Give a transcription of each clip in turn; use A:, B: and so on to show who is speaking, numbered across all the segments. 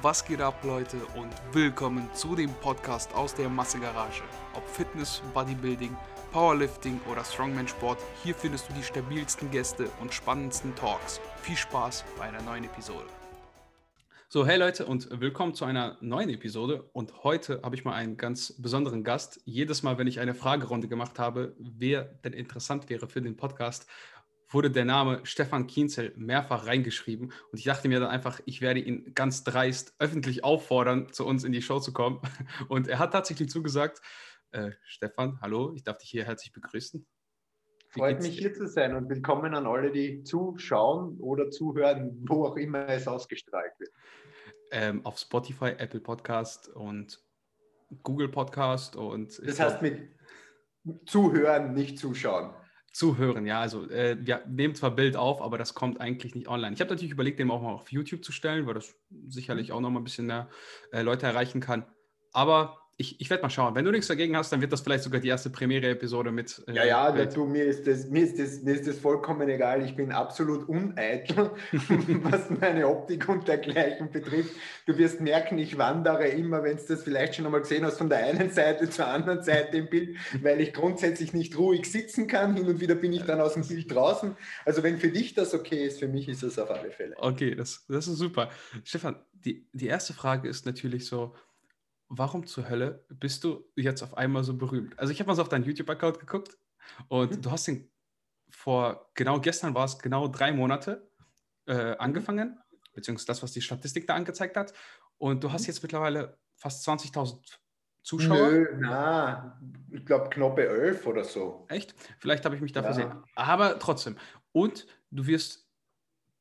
A: Was geht ab, Leute, und willkommen zu dem Podcast aus der Massegarage. Ob Fitness, Bodybuilding, Powerlifting oder Strongman-Sport, hier findest du die stabilsten Gäste und spannendsten Talks. Viel Spaß bei einer neuen Episode. So, hey Leute und willkommen zu einer neuen Episode. Und heute habe ich mal einen ganz besonderen Gast. Jedes Mal, wenn ich eine Fragerunde gemacht habe, wer denn interessant wäre für den Podcast, wurde der Name Stefan Kienzel mehrfach reingeschrieben. Und ich dachte mir dann einfach, ich werde ihn ganz dreist öffentlich auffordern, zu uns in die Show zu kommen. Und er hat tatsächlich zugesagt. Äh, Stefan, hallo, ich darf dich hier herzlich begrüßen.
B: Wie Freut mich hier zu sein und willkommen an alle, die zuschauen oder zuhören, wo auch immer es ausgestrahlt wird.
A: Ähm, auf Spotify, Apple Podcast und Google Podcast und.
B: Das heißt mit zuhören, nicht zuschauen.
A: Zuhören, ja. Also äh, wir nehmen zwar Bild auf, aber das kommt eigentlich nicht online. Ich habe natürlich überlegt, den auch mal auf YouTube zu stellen, weil das sicherlich auch noch mal ein bisschen mehr äh, Leute erreichen kann. Aber ich, ich werde mal schauen. Wenn du nichts dagegen hast, dann wird das vielleicht sogar die erste Premiere-Episode mit.
B: Äh, ja, ja, du, mir ist, das, mir, ist das, mir ist das vollkommen egal. Ich bin absolut uneitel, was meine Optik und dergleichen betrifft. Du wirst merken, ich wandere immer, wenn du das vielleicht schon einmal gesehen hast, von der einen Seite zur anderen Seite im Bild, weil ich grundsätzlich nicht ruhig sitzen kann. Hin und wieder bin ich dann aus dem Bild draußen. Also, wenn für dich das okay ist, für mich ist das auf alle Fälle.
A: Okay, das, das ist super. Stefan, die, die erste Frage ist natürlich so warum zur Hölle bist du jetzt auf einmal so berühmt? Also ich habe mal so auf deinen YouTube-Account geguckt und mhm. du hast den vor, genau gestern war es genau drei Monate äh, mhm. angefangen, beziehungsweise das, was die Statistik da angezeigt hat. Und du hast mhm. jetzt mittlerweile fast 20.000 Zuschauer.
B: Nö, na, ich glaube knappe 11 oder so.
A: Echt? Vielleicht habe ich mich da ja. versehen. Aber trotzdem. Und du wirst,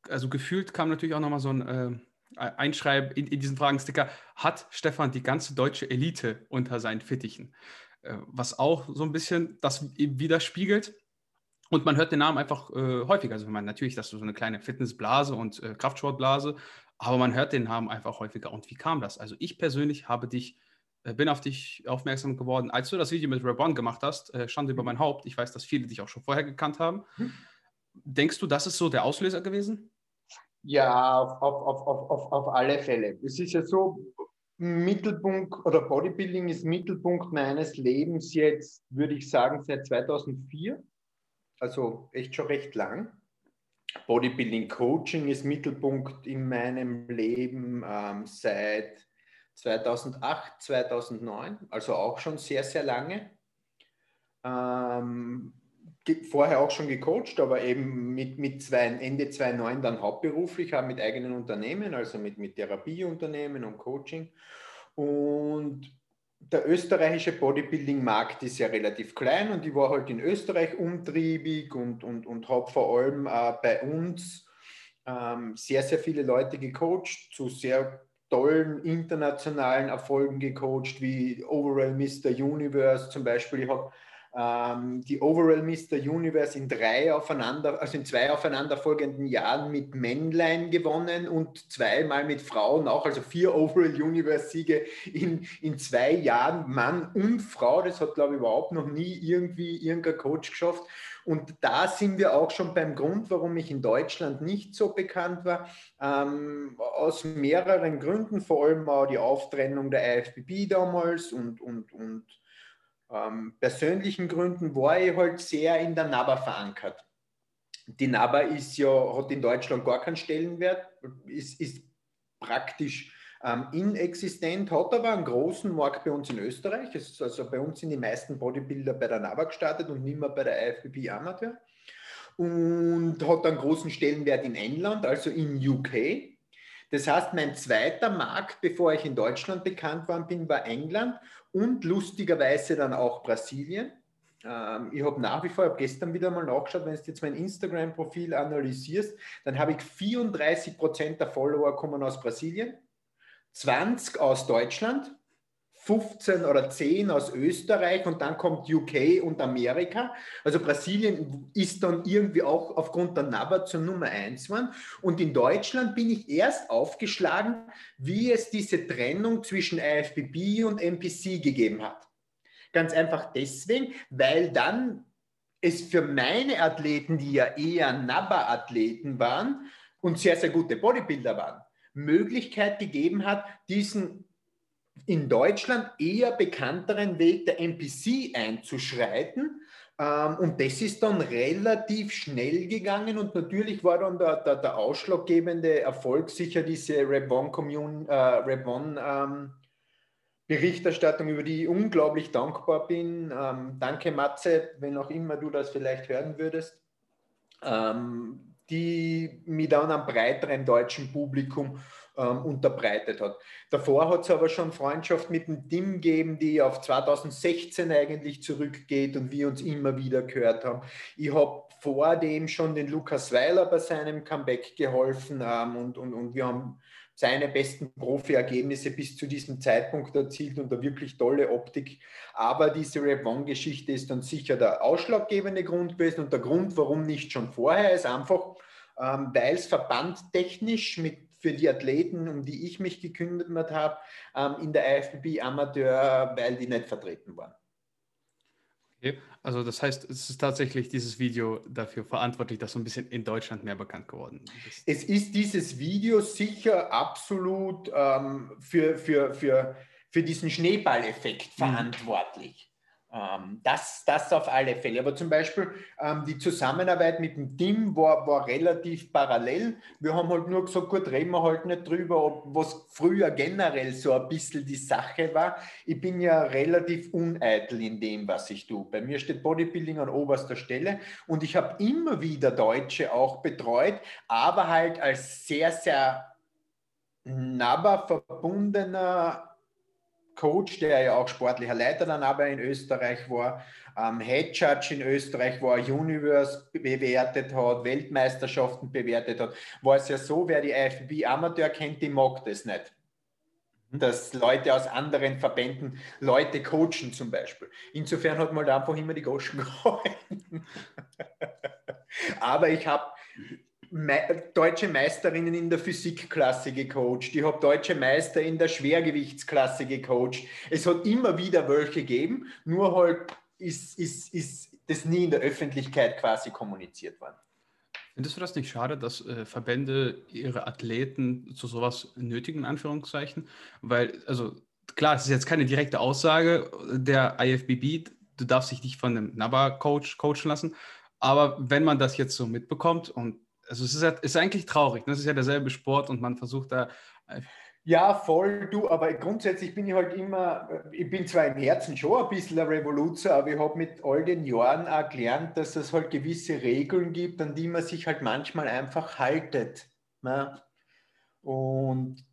A: also gefühlt kam natürlich auch nochmal so ein... Äh, einschreiben in, in diesen Fragensticker, hat Stefan die ganze deutsche Elite unter seinen Fittichen? Äh, was auch so ein bisschen das widerspiegelt. Und man hört den Namen einfach äh, häufiger. Also man natürlich, das ist so eine kleine Fitnessblase und äh, Kraftsportblase, aber man hört den Namen einfach häufiger. Und wie kam das? Also ich persönlich habe dich, äh, bin auf dich aufmerksam geworden, als du das Video mit Rabon gemacht hast, äh, Schande über mein Haupt. Ich weiß, dass viele dich auch schon vorher gekannt haben. Hm. Denkst du, das ist so der Auslöser gewesen?
B: Ja, auf, auf, auf, auf, auf alle Fälle. Es ist ja so, Mittelpunkt oder Bodybuilding ist Mittelpunkt meines Lebens jetzt, würde ich sagen, seit 2004. Also echt schon recht lang. Bodybuilding Coaching ist Mittelpunkt in meinem Leben ähm, seit 2008, 2009, also auch schon sehr, sehr lange. Ähm, vorher auch schon gecoacht, aber eben mit, mit zwei, Ende 2009 dann hauptberuflich, auch mit eigenen Unternehmen, also mit, mit Therapieunternehmen und Coaching. Und der österreichische Bodybuilding-Markt ist ja relativ klein und ich war halt in Österreich umtriebig und, und, und habe vor allem äh, bei uns ähm, sehr, sehr viele Leute gecoacht, zu sehr tollen internationalen Erfolgen gecoacht, wie Overall Mr. Universe zum Beispiel. Ich habe ähm, die Overall Mr. Universe in drei aufeinander, also in zwei aufeinanderfolgenden Jahren mit Männlein gewonnen und zweimal mit Frauen auch, also vier Overall Universe Siege in, in zwei Jahren, Mann und Frau. Das hat, glaube ich, überhaupt noch nie irgendwie irgendein Coach geschafft. Und da sind wir auch schon beim Grund, warum ich in Deutschland nicht so bekannt war. Ähm, aus mehreren Gründen, vor allem auch die Auftrennung der IFBB damals und, und, und ähm, persönlichen Gründen war ich halt sehr in der NABA verankert. Die NABA ist ja, hat in Deutschland gar keinen Stellenwert, ist, ist praktisch ähm, inexistent, hat aber einen großen Markt bei uns in Österreich. Also bei uns sind die meisten Bodybuilder bei der NABA gestartet und nicht mehr bei der IFBB Amateur. Und hat einen großen Stellenwert in England, also in UK. Das heißt, mein zweiter Markt, bevor ich in Deutschland bekannt worden bin, war England und lustigerweise dann auch Brasilien. Ähm, ich habe nach wie vor, ich habe gestern wieder mal nachgeschaut, wenn du jetzt mein Instagram-Profil analysierst, dann habe ich 34 Prozent der Follower kommen aus Brasilien, 20 aus Deutschland, 15 oder 10 aus Österreich und dann kommt UK und Amerika. Also Brasilien ist dann irgendwie auch aufgrund der NABA zur Nummer 1 geworden. Und in Deutschland bin ich erst aufgeschlagen, wie es diese Trennung zwischen IFBB und MPC gegeben hat. Ganz einfach deswegen, weil dann es für meine Athleten, die ja eher NABA-Athleten waren und sehr, sehr gute Bodybuilder waren, Möglichkeit gegeben hat, diesen in Deutschland eher bekannteren Weg der NPC einzuschreiten. Ähm, und das ist dann relativ schnell gegangen und natürlich war dann der, der, der ausschlaggebende Erfolg sicher diese Rap One, Commune, äh, Rap One ähm, Berichterstattung, über die ich unglaublich dankbar bin. Ähm, danke Matze, wenn auch immer du das vielleicht hören würdest, ähm, die mich dann am breiteren deutschen Publikum ähm, unterbreitet hat. Davor hat es aber schon Freundschaft mit dem Tim gegeben, die auf 2016 eigentlich zurückgeht und wir uns immer wieder gehört haben. Ich habe vor dem schon den Lukas Weiler bei seinem Comeback geholfen ähm, und, und, und wir haben seine besten Profi-Ergebnisse bis zu diesem Zeitpunkt erzielt und eine wirklich tolle Optik. Aber diese Rap One-Geschichte ist dann sicher der ausschlaggebende Grund gewesen und der Grund, warum nicht schon vorher, ist einfach, ähm, weil es verbandtechnisch mit für die Athleten, um die ich mich gekümmert habe, ähm, in der IFBB Amateur, weil die nicht vertreten waren.
A: Okay. Also das heißt, es ist tatsächlich dieses Video dafür verantwortlich, dass so ein bisschen in Deutschland mehr bekannt geworden
B: ist. Es ist dieses Video sicher absolut ähm, für, für, für, für diesen Schneeballeffekt mhm. verantwortlich. Ähm, das, das auf alle Fälle. Aber zum Beispiel ähm, die Zusammenarbeit mit dem Team war, war relativ parallel. Wir haben halt nur gesagt, gut, reden wir halt nicht drüber, ob, was früher generell so ein bisschen die Sache war. Ich bin ja relativ uneitel in dem, was ich tue. Bei mir steht Bodybuilding an oberster Stelle und ich habe immer wieder Deutsche auch betreut, aber halt als sehr, sehr nabber verbundener Coach, der ja auch sportlicher Leiter dann aber in Österreich war, ähm, Head Judge in Österreich war, Universe bewertet hat, Weltmeisterschaften bewertet hat, war es ja so, wer die IFBB Amateur kennt, die mag das nicht. Mhm. Dass Leute aus anderen Verbänden Leute coachen zum Beispiel. Insofern hat man da einfach immer die Goschen gehalten. aber ich habe Me deutsche Meisterinnen in der Physikklasse gecoacht, ich habe deutsche Meister in der Schwergewichtsklasse gecoacht. Es hat immer wieder welche gegeben, nur halt ist, ist, ist das nie in der Öffentlichkeit quasi kommuniziert worden.
A: Findest du das nicht schade, dass äh, Verbände ihre Athleten zu sowas nötigen, in Anführungszeichen? Weil, also klar, es ist jetzt keine direkte Aussage der IFBB, du darfst dich nicht von einem NABA-Coach coachen lassen, aber wenn man das jetzt so mitbekommt und also es ist, ja, ist eigentlich traurig. Ne? Es ist ja derselbe Sport und man versucht da.
B: Ja, voll, du, aber grundsätzlich bin ich halt immer, ich bin zwar im Herzen schon ein bisschen ein Revoluzer, aber ich habe mit all den Jahren auch gelernt, dass es halt gewisse Regeln gibt, an die man sich halt manchmal einfach haltet. Ne? Und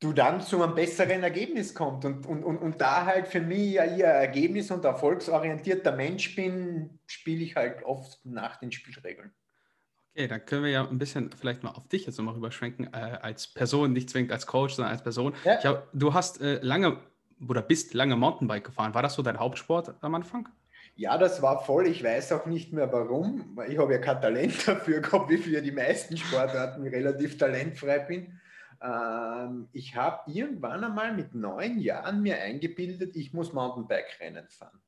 B: du dann zu einem besseren Ergebnis kommst. Und, und, und, und da halt für mich ja ihr ergebnis- und erfolgsorientierter Mensch bin, spiele ich halt oft nach den Spielregeln.
A: Okay, dann können wir ja ein bisschen vielleicht mal auf dich jetzt nochmal rüberschwenken, äh, als Person, nicht zwingend als Coach, sondern als Person. Ja. Hab, du hast äh, lange oder bist lange Mountainbike gefahren. War das so dein Hauptsport am Anfang?
B: Ja, das war voll. Ich weiß auch nicht mehr warum. Ich habe ja kein Talent dafür gehabt, wie für die meisten Sportarten relativ talentfrei bin. Ähm, ich habe irgendwann einmal mit neun Jahren mir eingebildet, ich muss Mountainbike-Rennen fahren.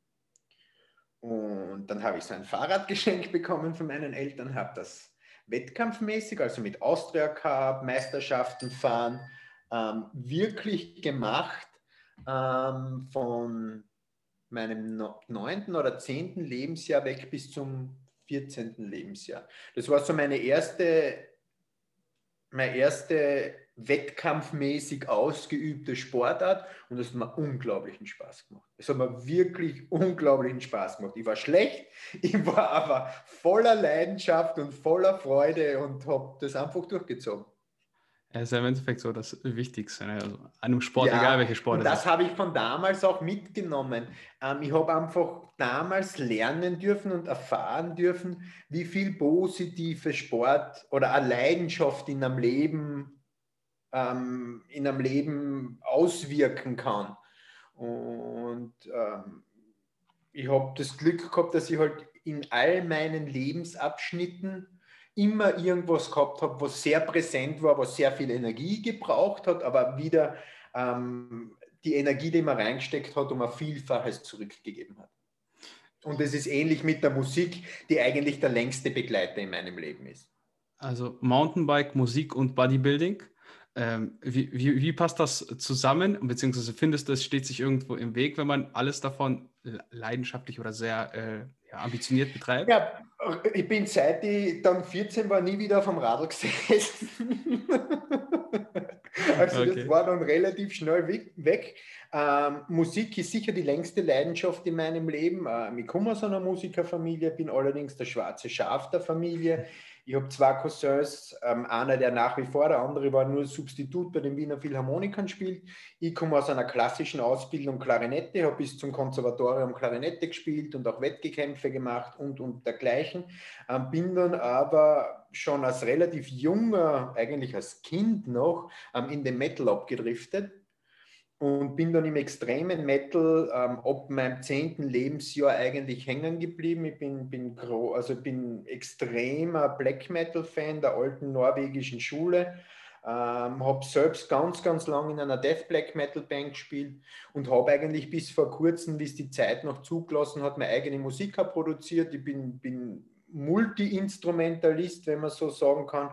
B: Und dann habe ich so ein Fahrrad geschenkt bekommen von meinen Eltern, habe das wettkampfmäßig, also mit Austria Cup, Meisterschaften fahren, ähm, wirklich gemacht ähm, von meinem neunten oder zehnten Lebensjahr weg bis zum 14. Lebensjahr. Das war so meine erste, meine erste wettkampfmäßig ausgeübte Sportart und es hat mir unglaublichen Spaß gemacht. Es hat mir wirklich unglaublichen Spaß gemacht. Ich war schlecht, ich war aber voller Leidenschaft und voller Freude und habe das einfach durchgezogen.
A: Ja, ist ja im Endeffekt so das Wichtigste. Ne? Also einem Sport, ja, egal welche Sport
B: es ist. Das habe ich von damals auch mitgenommen. Ähm, ich habe einfach damals lernen dürfen und erfahren dürfen, wie viel positive Sport oder eine Leidenschaft in einem Leben ähm, in einem Leben auswirken kann. Und ähm, ich habe das Glück gehabt, dass ich halt in all meinen Lebensabschnitten immer irgendwas gehabt habe, was sehr präsent war, was sehr viel Energie gebraucht hat, aber wieder ähm, die Energie, die man reingesteckt hat, um ein Vielfaches zurückgegeben hat. Und es ist ähnlich mit der Musik, die eigentlich der längste Begleiter in meinem Leben ist.
A: Also Mountainbike, Musik und Bodybuilding Ähm, wie, wie, wie, passt das zusammen? Beziehungsweise findest du, es steht sich irgendwo im Weg, wenn man alles davon leidenschaftlich oder sehr äh, ja, ambitioniert betreibt?
B: Ja, ich bin seit ich dann 14 war nie wieder auf dem Radl gesessen. also okay. das war dann relativ schnell weg. weg. Ähm, Musik ist sicher die längste Leidenschaft in meinem Leben. Ähm, ich komme aus einer Musikerfamilie, bin allerdings der schwarze Schaf der Familie. Ich habe zwei Cousins, ähm, einer, der nach wie vor, der andere war nur Substitut bei den Wiener Philharmonikern spielt. Ich komme aus einer klassischen Ausbildung Klarinette, habe bis zum Konservatorium Klarinette gespielt und auch Wettgekämpfe gemacht und, und dergleichen. Ähm, bin dann aber schon als relativ junger, eigentlich als Kind noch, ähm, in den Metal abgedriftet und bin dann im extremen Metal ähm, ab meinem zehnten Lebensjahr eigentlich hängen geblieben. Ich bin, bin, also bin extremer Black Metal-Fan der alten norwegischen Schule. Ähm, habe selbst ganz, ganz lange in einer Death Black Metal Band gespielt und habe eigentlich bis vor kurzem, wie es die Zeit noch zugelassen hat, meine eigene Musik produziert. Ich bin, bin Multi-Instrumentalist, wenn man so sagen kann.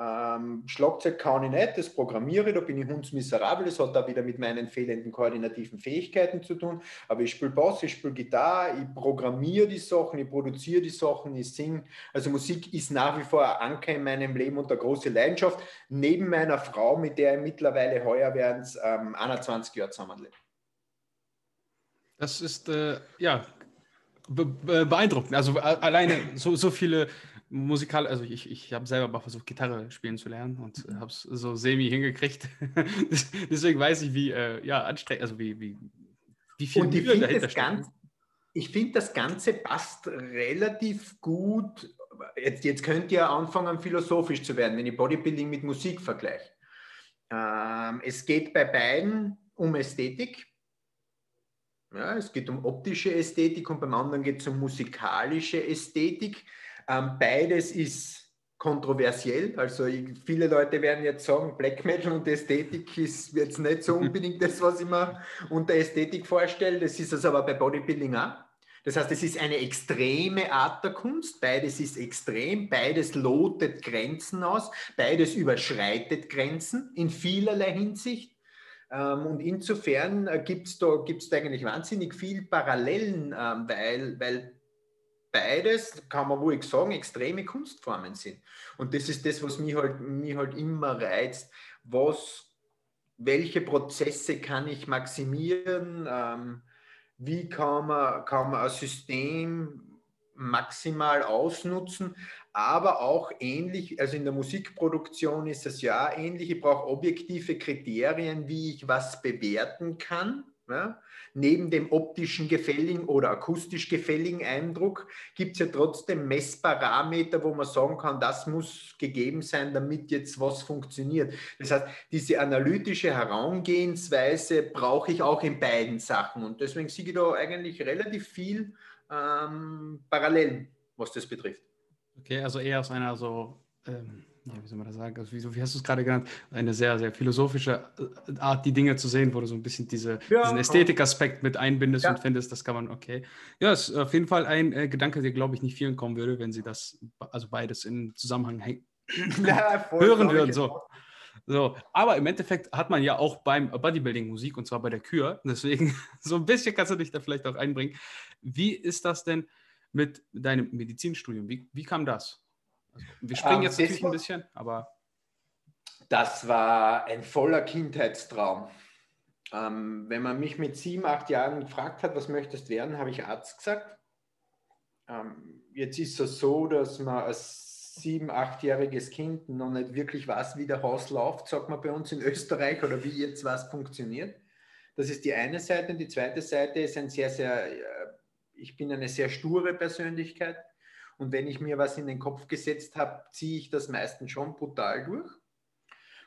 B: Ähm, Schlagzeug kann ich nicht, das programmiere, da bin ich hundsmiserabel, das hat da wieder mit meinen fehlenden koordinativen Fähigkeiten zu tun, aber ich spiele Bass, ich spiele Gitarre, ich programmiere die Sachen, ich produziere die Sachen, ich singe, also Musik ist nach wie vor ein Anker in meinem Leben und eine große Leidenschaft, neben meiner Frau, mit der ich mittlerweile heuer werden ähm, 21 Jahre zusammenleben.
A: Das ist, äh, ja, beeindruckend. Also äh, alleine so, so viele musikal, also ich, ich habe selber mal versucht, Gitarre spielen zu lernen und mhm. habe es so semi hingekriegt. Deswegen weiß ich, wie äh, ja, anstrengend, also wie, wie, wie viel
B: und Mühe dahinter steckt. Ich finde, das Ganze passt relativ gut. Jetzt, jetzt könnt ihr anfangen, philosophisch zu werden, wenn ich Bodybuilding mit Musik vergleiche. Ähm, es geht bei beiden um Ästhetik. Ja, es geht um optische Ästhetik und beim anderen geht es um musikalische Ästhetik. Ähm, beides ist kontroversiell. Also viele Leute werden jetzt sagen, Black Metal und Ästhetik ist jetzt nicht so unbedingt das, was ich mir unter Ästhetik vorstelle. Das ist es aber bei Bodybuilding auch. Das heißt, es ist eine extreme Art der Kunst. Beides ist extrem, beides lotet Grenzen aus, beides überschreitet Grenzen in vielerlei Hinsicht. Ähm, und insofern äh, gibt es da, gibt's da eigentlich wahnsinnig viel Parallelen, ähm, weil, weil beides, kann man wohl sagen, extreme Kunstformen sind. Und das ist das, was mich halt, mich halt immer reizt. Was, welche Prozesse kann ich maximieren? Ähm, wie kann man, kann man ein System maximal ausnutzen, aber auch ähnlich, also in der Musikproduktion ist es ja ähnlich, ich brauche objektive Kriterien, wie ich was bewerten kann. Ja? Neben dem optischen gefälligen oder akustisch gefälligen Eindruck gibt es ja trotzdem Messparameter, wo man sagen kann, das muss gegeben sein, damit jetzt was funktioniert. Das heißt, diese analytische Herangehensweise brauche ich auch in beiden Sachen und deswegen sehe ich da eigentlich relativ viel ähm, parallel, was das betrifft.
A: Okay, also eher aus einer so ähm ja, wie soll man das sagen? Also, wie, wie hast du es gerade genannt? Eine sehr, sehr philosophische äh, Art, die Dinge zu sehen, wo du so ein bisschen diese, ja, diesen Ästhetikaspekt mit einbindest ja. und findest, das kann man, okay. Ja, ist auf jeden Fall ein äh, Gedanke, der, glaube ich, nicht vielen kommen würde, wenn sie das, also beides in Zusammenhang ja, hören würden. So. So, aber im Endeffekt hat man ja auch beim Bodybuilding Musik und zwar bei der Kür. Deswegen, so ein bisschen kannst du dich da vielleicht auch einbringen. Wie ist das denn mit deinem Medizinstudium? Wie, wie kam das? Wir springen ähm, jetzt natürlich war, ein bisschen, aber.
B: Das war ein voller Kindheitstraum. Ähm, wenn man mich mit sieben, acht Jahren gefragt hat, was möchtest du werden, habe ich Arzt gesagt. Ähm, jetzt ist es so, dass man als sieben, achtjähriges Kind noch nicht wirklich weiß, wie der Haus läuft, sagt man bei uns in Österreich, oder wie jetzt was funktioniert. Das ist die eine Seite. Und die zweite Seite ist ein sehr, sehr, äh, ich bin eine sehr sture Persönlichkeit. Und wenn ich mir was in den Kopf gesetzt habe, ziehe ich das meistens schon brutal durch.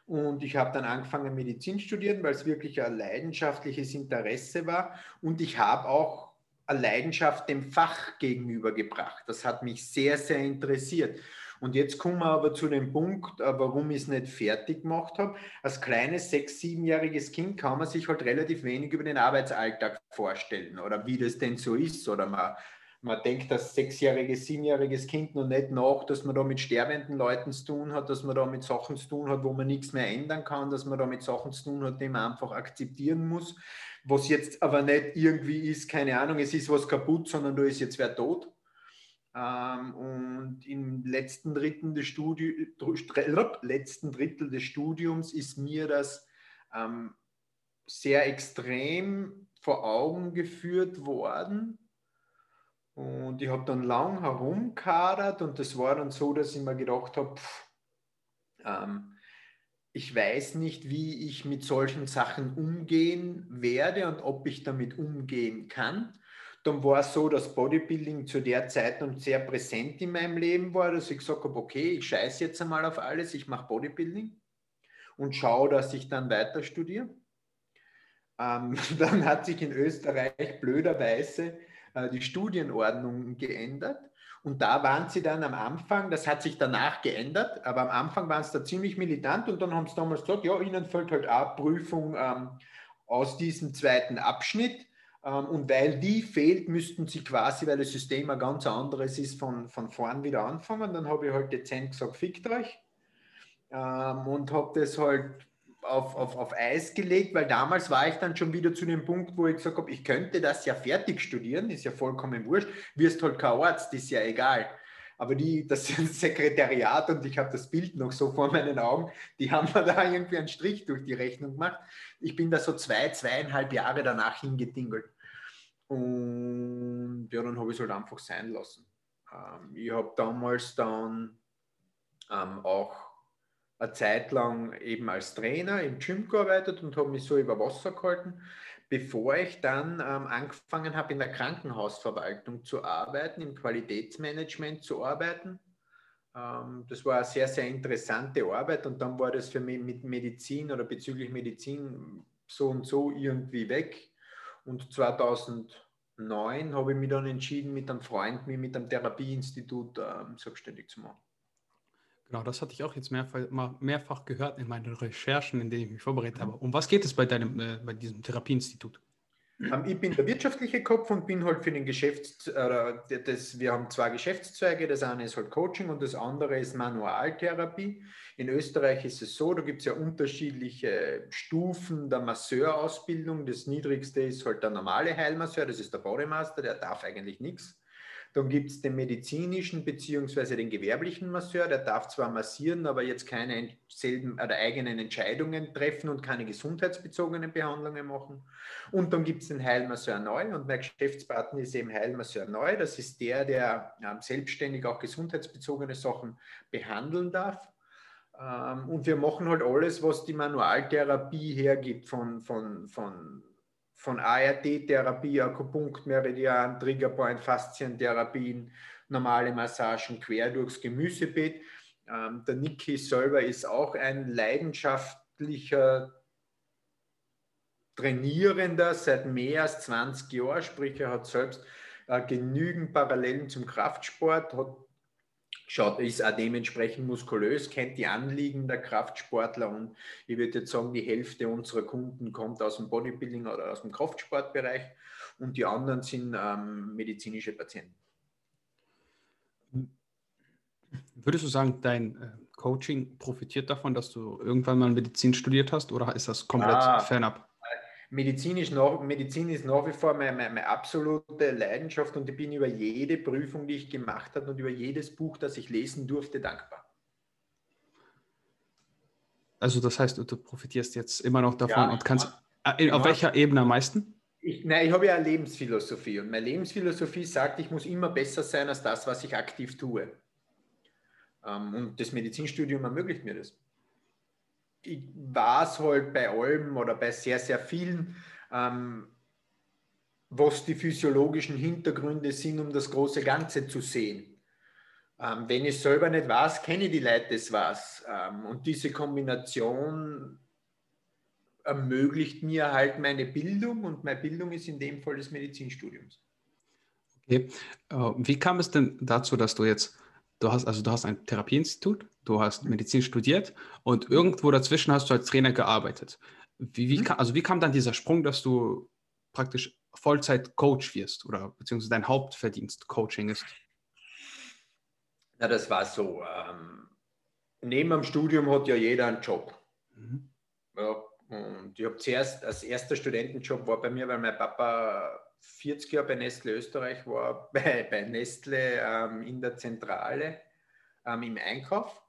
B: Und ich habe dann angefangen, Medizin zu studieren, weil es wirklich ein leidenschaftliches Interesse war. Und ich habe auch eine Leidenschaft dem Fach gegenübergebracht. Das hat mich sehr, sehr interessiert. Und jetzt kommen wir aber zu dem Punkt, äh, warum ich es nicht fertig gemacht habe. Als kleines sechs-, siebenjähriges Kind kann man sich halt relativ wenig über den Arbeitsalltag vorstellen oder wie das denn so ist. Oder man Man denkt als sechsjähriges, siebenjähriges Kind noch nicht nach, dass man da mit sterbenden Leuten zu tun hat, dass man da mit Sachen zu tun hat, wo man nichts mehr ändern kann, dass man da mit Sachen zu tun hat, die man einfach akzeptieren muss. Was jetzt aber nicht irgendwie ist, keine Ahnung, es ist was kaputt, sondern da ist jetzt wer tot. Ähm, und im letzten Drittel, des Studi letzten Drittel des Studiums ist mir das ähm, sehr extrem vor Augen geführt worden. Und ich habe dann lang herumkadert und das war dann so, dass ich mir gedacht habe, ähm, ich weiß nicht, wie ich mit solchen Sachen umgehen werde und ob ich damit umgehen kann. Dann war es so, dass Bodybuilding zu der Zeit noch sehr präsent in meinem Leben war, dass ich gesagt habe, okay, ich scheiße jetzt einmal auf alles, ich mache Bodybuilding und schaue, dass ich dann weiter studiere. Ähm, dann hat sich in Österreich blöderweise die Studienordnung geändert. Und da waren sie dann am Anfang, das hat sich danach geändert, aber am Anfang waren sie da ziemlich militant und dann haben sie damals gesagt, ja, ihnen fällt halt auch Prüfung ähm, aus diesem zweiten Abschnitt. Ähm, und weil die fehlt, müssten sie quasi, weil das System ein ganz anderes ist, von, von vorn wieder anfangen. Dann habe ich halt dezent gesagt, fickt euch. Ähm, und habe das halt auf, auf, auf Eis gelegt, weil damals war ich dann schon wieder zu dem Punkt, wo ich gesagt habe, ich könnte das ja fertig studieren, ist ja vollkommen wurscht, wirst halt kein Arzt, ist ja egal. Aber die, das Sekretariat und ich habe das Bild noch so vor meinen Augen, die haben mir da irgendwie einen Strich durch die Rechnung gemacht. Ich bin da so zwei, zweieinhalb Jahre danach hingedingelt. Und ja, dann habe ich es halt einfach sein lassen. Ähm, ich habe damals dann ähm, auch eine Zeit lang eben als Trainer im Gym gearbeitet und habe mich so über Wasser gehalten, bevor ich dann ähm, angefangen habe, in der Krankenhausverwaltung zu arbeiten, im Qualitätsmanagement zu arbeiten. Ähm, das war eine sehr, sehr interessante Arbeit und dann war das für mich mit Medizin oder bezüglich Medizin so und so irgendwie weg. Und 2009 habe ich mich dann entschieden, mit einem Freund mich mit einem Therapieinstitut ähm, selbstständig zu machen.
A: Genau, das hatte ich auch jetzt mehrfach, mehrfach gehört in meinen Recherchen, in denen ich mich vorbereitet habe. Um was geht es bei, deinem, äh, bei diesem Therapieinstitut?
B: Ähm, ich bin der wirtschaftliche Kopf und bin halt für den Geschäfts... Äh, das, wir haben zwei Geschäftszweige. Das eine ist halt Coaching und das andere ist Manualtherapie. In Österreich ist es so, da gibt es ja unterschiedliche Stufen der Masseurausbildung. Das niedrigste ist halt der normale Heilmasseur, das ist der Bodymaster, der darf eigentlich nichts. Dann gibt es den medizinischen bzw. den gewerblichen Masseur, der darf zwar massieren, aber jetzt keine selben oder eigenen Entscheidungen treffen und keine gesundheitsbezogenen Behandlungen machen. Und dann gibt es den Heilmasseur Neu und mein Geschäftspartner ist eben Heilmasseur Neu. Das ist der, der ähm, selbstständig auch gesundheitsbezogene Sachen behandeln darf. Ähm, und wir machen halt alles, was die Manualtherapie hergibt, von, von, von von ART-Therapie, Akupunkt, Meridian, Triggerpoint, Faszientherapien, normale Massagen quer durchs Gemüsebeet. Ähm, der Niki selber ist auch ein leidenschaftlicher Trainierender seit mehr als 20 Jahren, sprich er hat selbst äh, genügend Parallelen zum Kraftsport, hat schaut, ist auch dementsprechend muskulös, kennt die Anliegen der Kraftsportler und ich würde jetzt sagen, die Hälfte unserer Kunden kommt aus dem Bodybuilding oder aus dem Kraftsportbereich und die anderen sind ähm, medizinische Patienten.
A: Würdest du sagen, dein äh, Coaching profitiert davon, dass du irgendwann mal Medizin studiert hast oder ist das komplett ah, fernab?
B: Medizin ist nach, Medizin ist nach wie vor meine, meine, meine, absolute Leidenschaft und ich bin über jede Prüfung, die ich gemacht habe und über jedes Buch, das ich lesen durfte, dankbar.
A: Also das heißt, du profitierst jetzt immer noch davon ja, und kannst, äh, auf welcher Ebene am meisten?
B: Ich, nein, ich habe ja eine Lebensphilosophie und meine Lebensphilosophie sagt, ich muss immer besser sein als das, was ich aktiv tue. Ähm, und das Medizinstudium ermöglicht mir das ich weiß halt bei allem oder bei sehr, sehr vielen, ähm, was die physiologischen Hintergründe sind, um das große Ganze zu sehen. Ähm, wenn ich selber nicht weiß, kenne ich die Leute das was. Ähm, und diese Kombination ermöglicht mir halt meine Bildung und meine Bildung ist in dem Fall des Medizinstudiums.
A: Okay. Uh, wie kam es denn dazu, dass du jetzt du hast, also du hast ein Therapieinstitut, du hast mhm. Medizin studiert und irgendwo dazwischen hast du als Trainer gearbeitet. Wie, wie mhm. kam, also wie kam dann dieser Sprung, dass du praktisch Vollzeit-Coach wirst oder beziehungsweise dein Hauptverdienst Coaching ist?
B: Na, das war so. Ähm, neben dem Studium hat ja jeder einen Job. Mhm. Ja, und ich habe zuerst, als erster Studentenjob war bei mir, weil mein Papa 40 Jahre bei Nestle Österreich war, bei, bei Nestle ähm, in der Zentrale ähm, im Einkauf.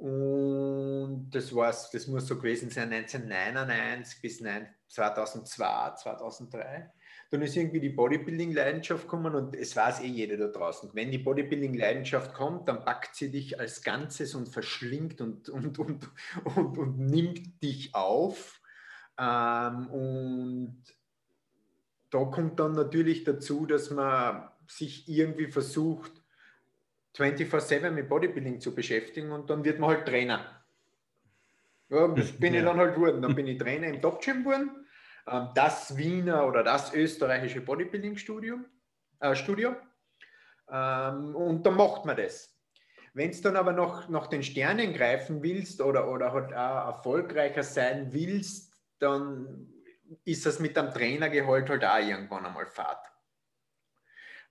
B: Und das, war's, das muss so gewesen sein 1999 bis 2002, 2003. Dann ist irgendwie die Bodybuilding-Leidenschaft gekommen und es weiß eh jeder da draußen. Wenn die Bodybuilding-Leidenschaft kommt, dann packt sie dich als Ganzes und verschlingt und, und, und, und, und nimmt dich auf. Ähm, und da kommt dann natürlich dazu, dass man sich irgendwie versucht, 24-7 mit Bodybuilding zu beschäftigen und dann wird man halt Trainer. Ja, das bin ja. ich dann halt geworden. Dann bin ich Trainer im Top Gym geworden. Ähm, das Wiener oder das österreichische Bodybuilding-Studio. Äh, Studio. Ähm, und dann macht man das. Wenn du dann aber noch nach den Sternen greifen willst oder, oder halt auch erfolgreicher sein willst, dann ist das mit dem Trainergehalt halt auch irgendwann einmal Fahrt.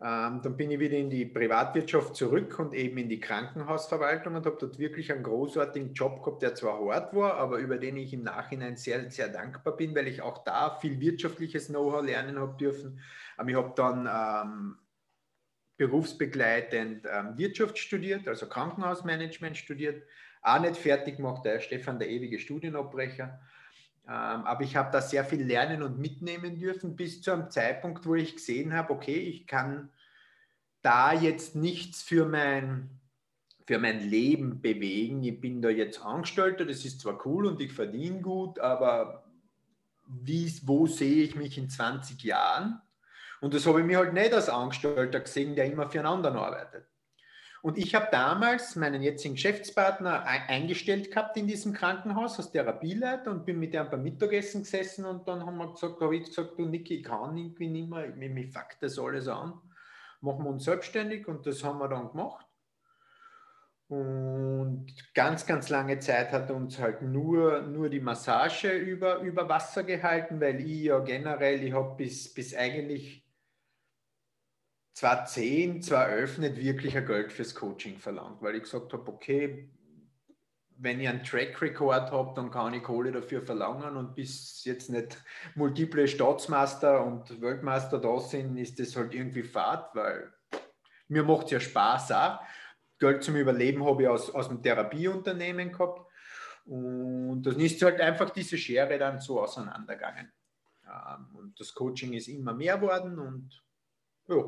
B: Ähm, dann bin ich wieder in die Privatwirtschaft zurück und eben in die Krankenhausverwaltung und habe dort wirklich einen großartigen Job gehabt, der zwar hart war, aber über den ich im Nachhinein sehr, sehr dankbar bin, weil ich auch da viel wirtschaftliches Know-how lernen habe dürfen. Aber ich habe dann ähm, berufsbegleitend ähm, Wirtschaft studiert, also Krankenhausmanagement studiert, auch nicht fertig gemacht, der Stefan, der ewige Studienabbrecher. Ähm, aber ich habe da sehr viel lernen und mitnehmen dürfen, bis zu einem Zeitpunkt, wo ich gesehen habe, okay, ich kann da jetzt nichts für mein, für mein Leben bewegen. Ich bin da jetzt Angestellter, das ist zwar cool und ich verdiene gut, aber wie, wo sehe ich mich in 20 Jahren? Und das habe ich mir halt nicht als Angestellter gesehen, der immer für einen anderen arbeitet. Und ich habe damals meinen jetzigen Geschäftspartner eingestellt gehabt in diesem Krankenhaus als Therapieleiter und bin mit ihm beim Mittagessen gesessen und dann haben wir gesagt, habe ich gesagt, du Niki, ich kann irgendwie nicht mehr, mir, mir fuckt das alles an, machen wir uns selbstständig und das haben wir dann gemacht. Und ganz, ganz lange Zeit hat uns halt nur, nur die Massage über, über Wasser gehalten, weil ich ja generell, ich habe bis, bis eigentlich 2010, 2011 nicht wirklich ein Geld fürs Coaching verlangt, weil ich gesagt habe, okay, wenn ich einen Track Record habe, dann kann ich Kohle dafür verlangen und bis jetzt nicht multiple Staatsmeister und Weltmeister da sind, ist das halt irgendwie fad, weil mir macht es ja Spaß auch. Geld zum Überleben habe ich aus, aus dem Therapieunternehmen gehabt und dann ist halt einfach diese Schere dann so auseinandergegangen. Ähm, und das Coaching ist immer mehr geworden und ja,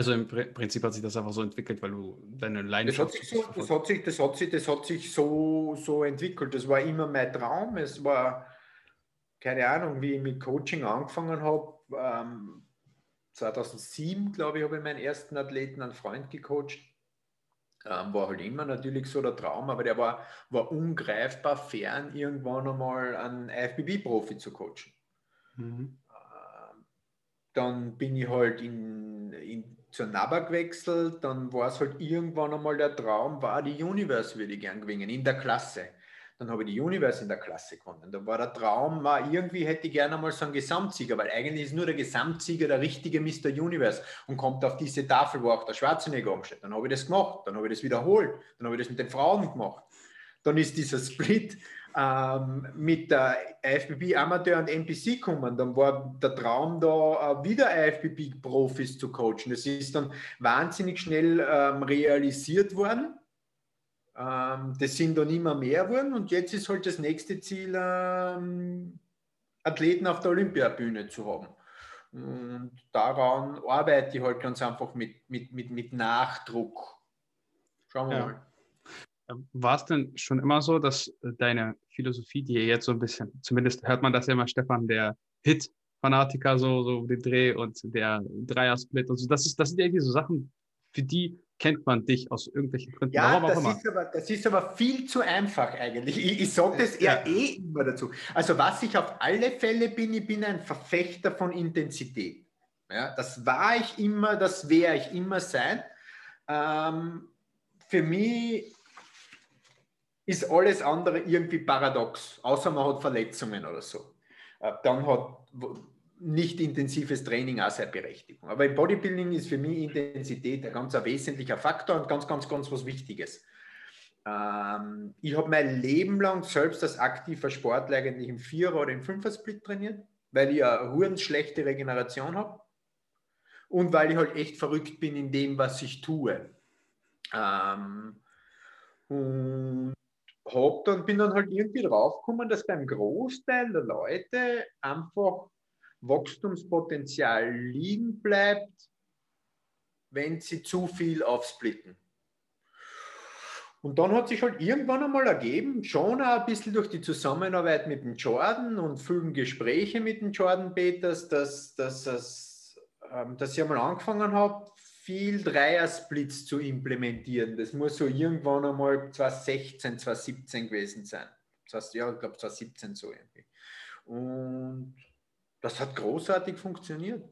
A: also im Prinzip hat sich das einfach so entwickelt, weil du deine Leidenschaft.
B: Das hat sich so, das hat sich, das hat sich, das hat sich so, so entwickelt. Das war immer mein Traum. Es war, keine Ahnung, wie ich mit Coaching angefangen habe. Ähm, 2007, glaube ich, habe ich meinen ersten Athleten, einen Freund gecoacht. Ähm, war halt immer natürlich so der Traum, aber der war, war ungreifbar fern, irgendwann einmal einen IFBB-Profi zu coachen. Mhm. Dann bin ich halt in, in zur NABA gewechselt, dann war es halt irgendwann einmal der Traum, war die Universe würde ich gern gewinnen, in der Klasse. Dann habe ich die Universe in der Klasse gewonnen. Da war der Traum, war, irgendwie hätte ich gerne mal so einen Gesamtsieger, weil eigentlich ist nur der Gesamtsieger der richtige Mr. Universe und kommt auf diese Tafel, wo auch der Schwarzenegger umsteht. Dann habe ich das gemacht, dann habe ich das wiederholt, dann habe ich das mit den Frauen gemacht. Dann ist dieser Split ähm, mit der IFBB Amateur und NPC kommen, dann war der Traum da, äh, wieder IFBB-Profis zu coachen. Das ist dann wahnsinnig schnell ähm, realisiert worden. Ähm, das sind dann immer mehr geworden und jetzt ist halt das nächste Ziel, ähm, Athleten auf der Olympiabühne zu haben. Und daran arbeite ich halt ganz einfach mit, mit, mit, mit Nachdruck.
A: Schauen wir ja. mal. War es denn schon immer so, dass deine Philosophie, die jetzt so ein bisschen, zumindest hört man das ja immer, Stefan, der Hit-Fanatiker, so, so den Dreh und der Dreier-Split und so, das, ist, das sind irgendwie so Sachen, für die kennt man dich aus irgendwelchen Gründen.
B: Ja, das ist, aber, das ist aber viel zu einfach eigentlich. Ich, ich sage das eher ja. eh immer dazu. Also was ich auf alle Fälle bin, ich bin ein Verfechter von Intensität. Ja, das war ich immer, das werde ich immer sein. Ähm, für mich ist alles andere irgendwie paradox, außer man hat Verletzungen oder so. Äh, dann hat, nicht intensives Training auch seine Berechtigung. Aber im Bodybuilding ist für mich Intensität ein ganz ein wesentlicher Faktor und ganz, ganz, ganz was Wichtiges. Ähm, ich habe mein Leben lang selbst als aktiver Sportler eigentlich im Vierer- oder im Fünfer-Split trainiert, weil ich eine hurens schlechte Regeneration habe und weil ich halt echt verrückt bin in dem, was ich tue. Ähm, und hab dann, bin dann halt irgendwie draufgekommen, dass beim Großteil der Leute einfach Wachstumspotenzial liegen bleibt, wenn sie zu viel aufsplitten. Und dann hat sich halt irgendwann einmal ergeben, schon auch ein bisschen durch die Zusammenarbeit mit dem Jordan und vielen Gespräche mit dem Jordan Peters, dass, dass, dass, ähm, dass ich einmal angefangen habe, viel Dreier-Splits zu implementieren. Das muss so irgendwann einmal 2016, 2017 gewesen sein. Das heißt, ja, ich glaube 2017 so irgendwie. Und das hat großartig funktioniert.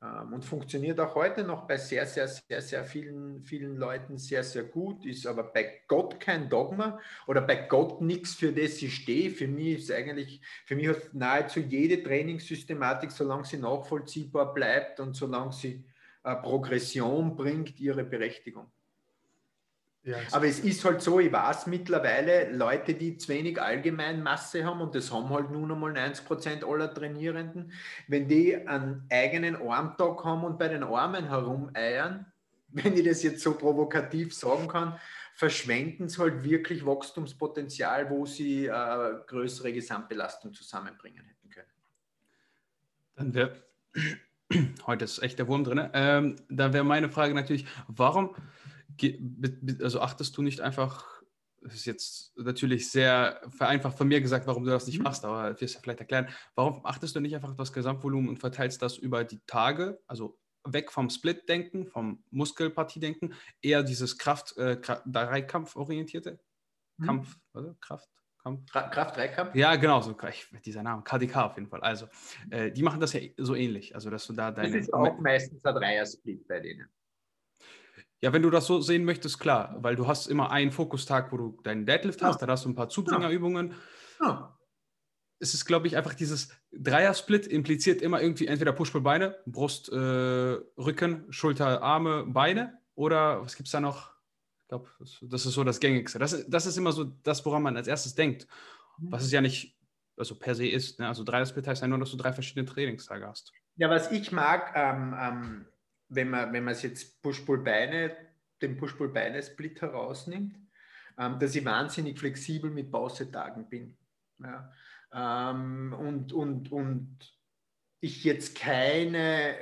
B: Ähm, und funktioniert auch heute noch bei sehr, sehr, sehr, sehr vielen, vielen Leuten sehr, sehr gut, ist aber bei Gott kein Dogma oder bei Gott nichts, für das ich stehe. Für mich ist eigentlich, für mich hat nahezu jede Trainingssystematik, solange sie nachvollziehbar bleibt und solange sie Progression bringt, ihre Berechtigung. Ja, Aber es ist halt so, ich weiß mittlerweile, Leute, die zu wenig Allgemeinmasse haben, und das haben halt nun einmal 90 Prozent aller Trainierenden, wenn die einen eigenen Armtag haben und bei den Armen herumeiern, wenn ich das jetzt so provokativ sagen kann, verschwenden sie halt wirklich Wachstumspotenzial, wo sie äh, größere Gesamtbelastung zusammenbringen hätten können.
A: Dann wäre, heute ist echt der Wurm drin, ähm, da wäre meine Frage natürlich, warum also achtest du nicht einfach, das ist jetzt natürlich sehr vereinfacht von mir gesagt, warum du das nicht mhm. machst, aber wirst ja vielleicht erklären, warum achtest du nicht einfach das Gesamtvolumen und verteilst das über die Tage, also weg vom Split-Denken, vom Muskelpartie-Denken, eher dieses Kraft, äh, Dreikampf-orientierte mhm. Kampf, also Kraft,
B: Kampf. Kraft-Dreikampf?
A: Ja, genau, so dieser Name, KDK auf jeden Fall. Also, äh, die machen das ja so ähnlich, also dass du da deine...
B: Das ist auch meistens ein Dreier-Split bei denen.
A: Ja, wenn du das so sehen möchtest, klar, weil du hast immer einen Fokustag, wo du deinen Deadlift hast, ja. dann hast du ein paar Zubringerübungen. Ja. Es ist, glaube ich, einfach dieses Dreier-Split impliziert immer irgendwie entweder Push-Pull-Beine, Brust, äh, Rücken, Schulter, Arme, Beine oder was gibt es da noch? Ich glaube, das ist so das Gängigste. Das, das ist immer so das, woran man als erstes denkt. Was es ja nicht also per se ist. Ne? Also Dreier-Split heißt ja nur, dass du drei verschiedene Trainingstage hast.
B: Ja, was ich mag, ähm, ähm wenn man, wenn man es jetzt Push-Pull-Beine, den Push-Pull-Beine-Split herausnimmt, ähm, dass ich wahnsinnig flexibel mit Pausetagen bin. Ja. Ähm, und, und, und ich jetzt keine,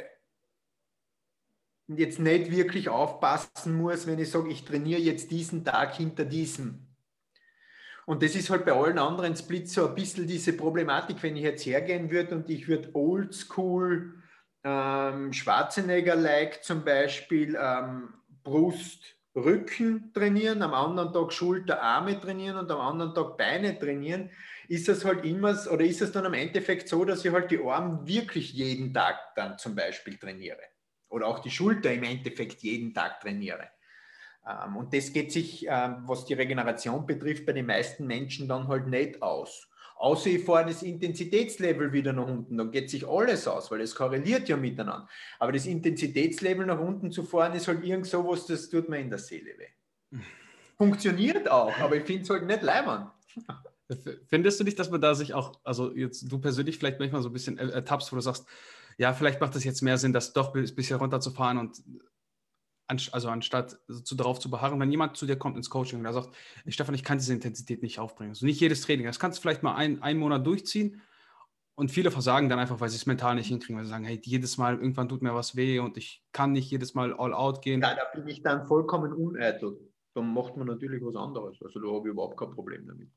B: jetzt nicht wirklich aufpassen muss, wenn ich sage, ich trainiere jetzt diesen Tag hinter diesem. Und das ist halt bei allen anderen Splits so ein bisschen diese Problematik, wenn ich jetzt hergehen würde und ich würde oldschool ähm, Schwarzenegger-like zum Beispiel ähm, Brust, Rücken trainieren, am anderen Tag Schulter, Arme trainieren und am anderen Tag Beine trainieren, ist das halt immer, oder ist es dann im Endeffekt so, dass ich halt die Arme wirklich jeden Tag dann zum Beispiel trainiere? Oder auch die Schulter im Endeffekt jeden Tag trainiere. Ähm, und das geht sich, ähm, was die Regeneration betrifft, bei den meisten Menschen dann halt nicht aus. Außer ich fahre das Intensitätslevel wieder nach unten, dann geht sich alles aus, weil es korreliert ja miteinander. Aber das Intensitätslevel nach unten zu fahren, ist halt irgend sowas, das tut mir in der Seele weh. Funktioniert auch, aber ich finde es halt nicht leibend.
A: Findest du nicht, dass man da sich auch, also jetzt du persönlich vielleicht manchmal so ein bisschen ertappst, wo du sagst, ja, vielleicht macht es jetzt mehr Sinn, das doch ein bisschen runterzufahren und also anstatt zu, darauf zu beharren, wenn jemand zu dir kommt ins Coaching und er sagt, Stefan, ich kann diese Intensität nicht aufbringen. Also nicht jedes Training. Das kannst du vielleicht mal ein, einen Monat durchziehen und viele versagen dann einfach, weil sie es mental nicht hinkriegen, weil sie sagen, hey, jedes Mal, irgendwann tut mir was weh und ich kann nicht jedes Mal all out gehen.
B: Ja, da bin ich dann vollkommen uneitel. Dann macht man natürlich was anderes. Also da habe ich überhaupt kein Problem damit.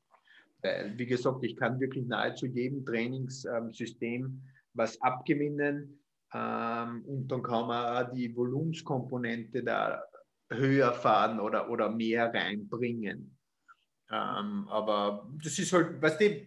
B: Weil, wie gesagt, ich kann wirklich nahezu jedem Trainingssystem was abgewinnen ähm, und dann kann man auch die Volumenskomponente da höher fahren oder, oder mehr reinbringen. Ähm, aber das ist halt, weißt du,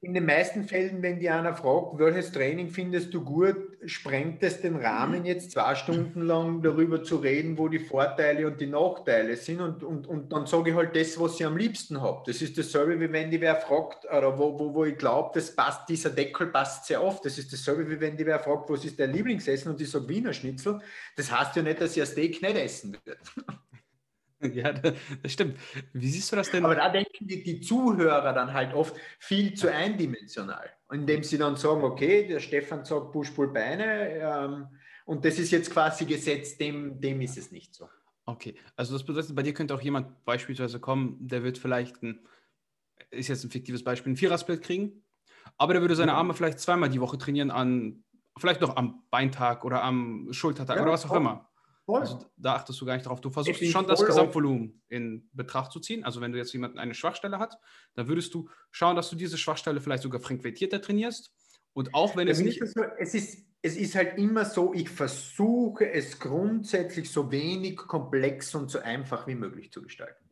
B: in den meisten Fällen, wenn die einer fragt, welches Training findest du gut, sprengt es den Rahmen jetzt zwei Stunden lang darüber zu reden, wo die Vorteile und die Nachteile sind und, und, und dann sage ich halt das, was ich am liebsten habe. Das ist dasselbe, wie wenn die wer fragt, oder wo, wo, wo ich glaube, das passt, dieser Deckel passt sehr oft. Das ist dasselbe, wie wenn die wer fragt, was ist dein Lieblingsessen und ich sage Wiener Schnitzel. Das heißt ja nicht, dass ich ein Steak nicht essen würde.
A: Ja, das stimmt. Wie siehst du das denn?
B: Aber da denken die, die Zuhörer dann halt oft viel zu eindimensional, indem sie dann sagen, okay, der Stefan sagt Push-Pull-Beine ähm, und das ist jetzt quasi gesetzt, dem, dem ist es nicht so.
A: Okay, also das bedeutet, bei dir könnte auch jemand beispielsweise kommen, der wird vielleicht ein, ist jetzt ein fiktives Beispiel, ein Vierersplit kriegen, aber der würde seine Arme vielleicht zweimal die Woche trainieren an, vielleicht noch am Beintag oder am Schultertag ja, oder was auch immer. Also da achtest du gar nicht drauf. Du versuchst schon das Gesamtvolumen in Betracht zu ziehen. Also wenn du jetzt jemanden eine Schwachstelle hat, dann würdest du schauen, dass du diese Schwachstelle vielleicht sogar frequentierter trainierst. Und auch wenn es nicht.
B: So, es, ist, es ist halt immer so, ich versuche es grundsätzlich so wenig komplex und so einfach wie möglich zu gestalten.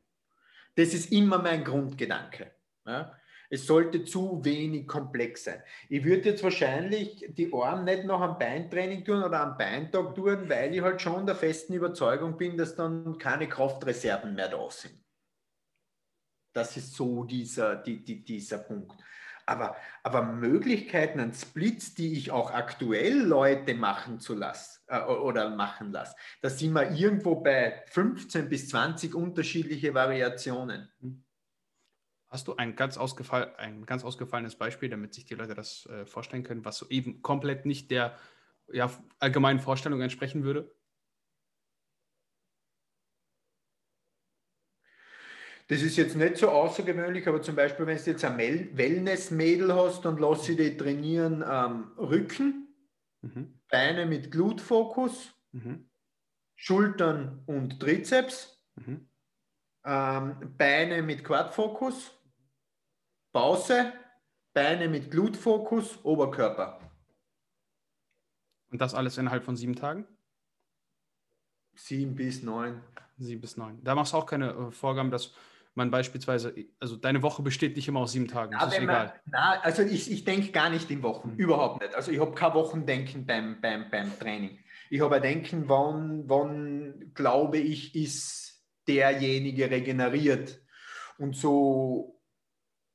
B: Das ist immer mein Grundgedanke. Ja? Es sollte zu wenig komplex sein. Ich würde jetzt wahrscheinlich die Arme nicht noch am Beintraining tun oder am Beintag tun, weil ich halt schon der festen Überzeugung bin, dass dann keine Kraftreserven mehr da sind. Das ist so dieser, die, die, dieser Punkt. Aber, aber Möglichkeiten an Splits, die ich auch aktuell Leute machen zu lassen äh, oder machen lasse, da sind wir irgendwo bei 15 bis 20 unterschiedliche Variationen.
A: Hast du ein ganz, ausgefall, ein ganz ausgefallenes Beispiel, damit sich die Leute das äh, vorstellen können, was so eben komplett nicht der ja, allgemeinen Vorstellung entsprechen würde?
B: Das ist jetzt nicht so außergewöhnlich, aber zum Beispiel, wenn du jetzt ein Wellness-Mädel hast, dann lass sie die trainieren ähm, Rücken, mhm. Beine mit Glutfokus, mhm. Schultern und Trizeps, mhm. ähm, Beine mit Quadfokus Pause, Beine mit Glutfokus, Oberkörper.
A: Und das alles innerhalb von sieben Tagen?
B: Sieben bis neun.
A: Sieben bis neun. Da machst du auch keine äh, Vorgaben, dass man beispielsweise, also deine Woche besteht nicht immer aus sieben Tagen. Das
B: ja, ist egal. Man, na, also ich, ich denke gar nicht in Wochen, mhm. überhaupt nicht. Also ich habe kein Wochendenken beim, beim, beim Training. Ich habe ein Denken, wann, wann glaube ich, ist derjenige regeneriert. Und so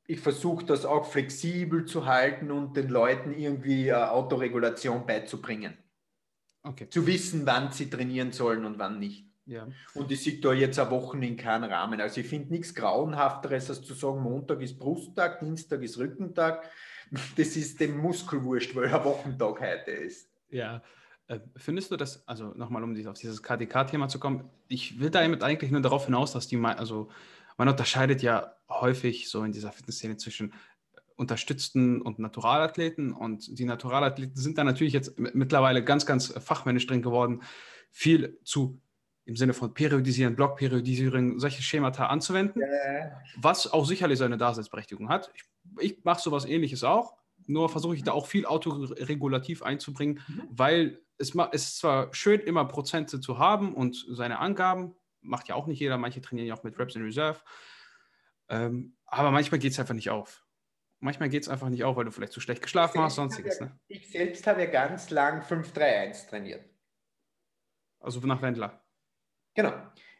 B: ich versuche das auch flexibel zu halten und den Leuten irgendwie äh, Autoregulation beizubringen. Okay. Zu wissen, wann sie trainieren sollen und wann nicht. Ja. Und ich sehe da jetzt eine Woche in keinem Rahmen. Also ich finde nichts Grauenhafteres, als zu sagen, Montag ist Brusttag, Dienstag ist Rückentag. Das ist dem Muskelwurst, weil er Wochentag heute ist.
A: Ja. Äh, findest du das, also nochmal, um auf dieses KDK-Thema zu kommen, ich will damit eigentlich nur darauf hinaus, dass die, also man unterscheidet ja häufig so in dieser Fitnessszene zwischen unterstützten und Naturalathleten. Und die Naturalathleten sind da natürlich jetzt mittlerweile ganz, ganz fachmännisch drin geworden, viel zu im Sinne von Periodisieren, Blockperiodisieren, solche Schemata anzuwenden, ja. was auch sicherlich seine Daseinsberechtigung hat. Ich, ich mache sowas ähnliches auch, nur versuche ich da auch viel autoregulativ einzubringen, mhm. weil es, es ist zwar schön, immer Prozente zu haben und seine Angaben, macht ja auch nicht jeder, manche trainieren ja auch mit Reps in Reserve. Ähm, aber manchmal geht es einfach nicht auf. Manchmal geht es einfach nicht auf, weil du vielleicht zu schlecht geschlafen hast, sonstiges.
B: Ja, ne? Ich selbst habe ja ganz lang 5-3-1 trainiert.
A: Also nach Wendler.
B: Genau.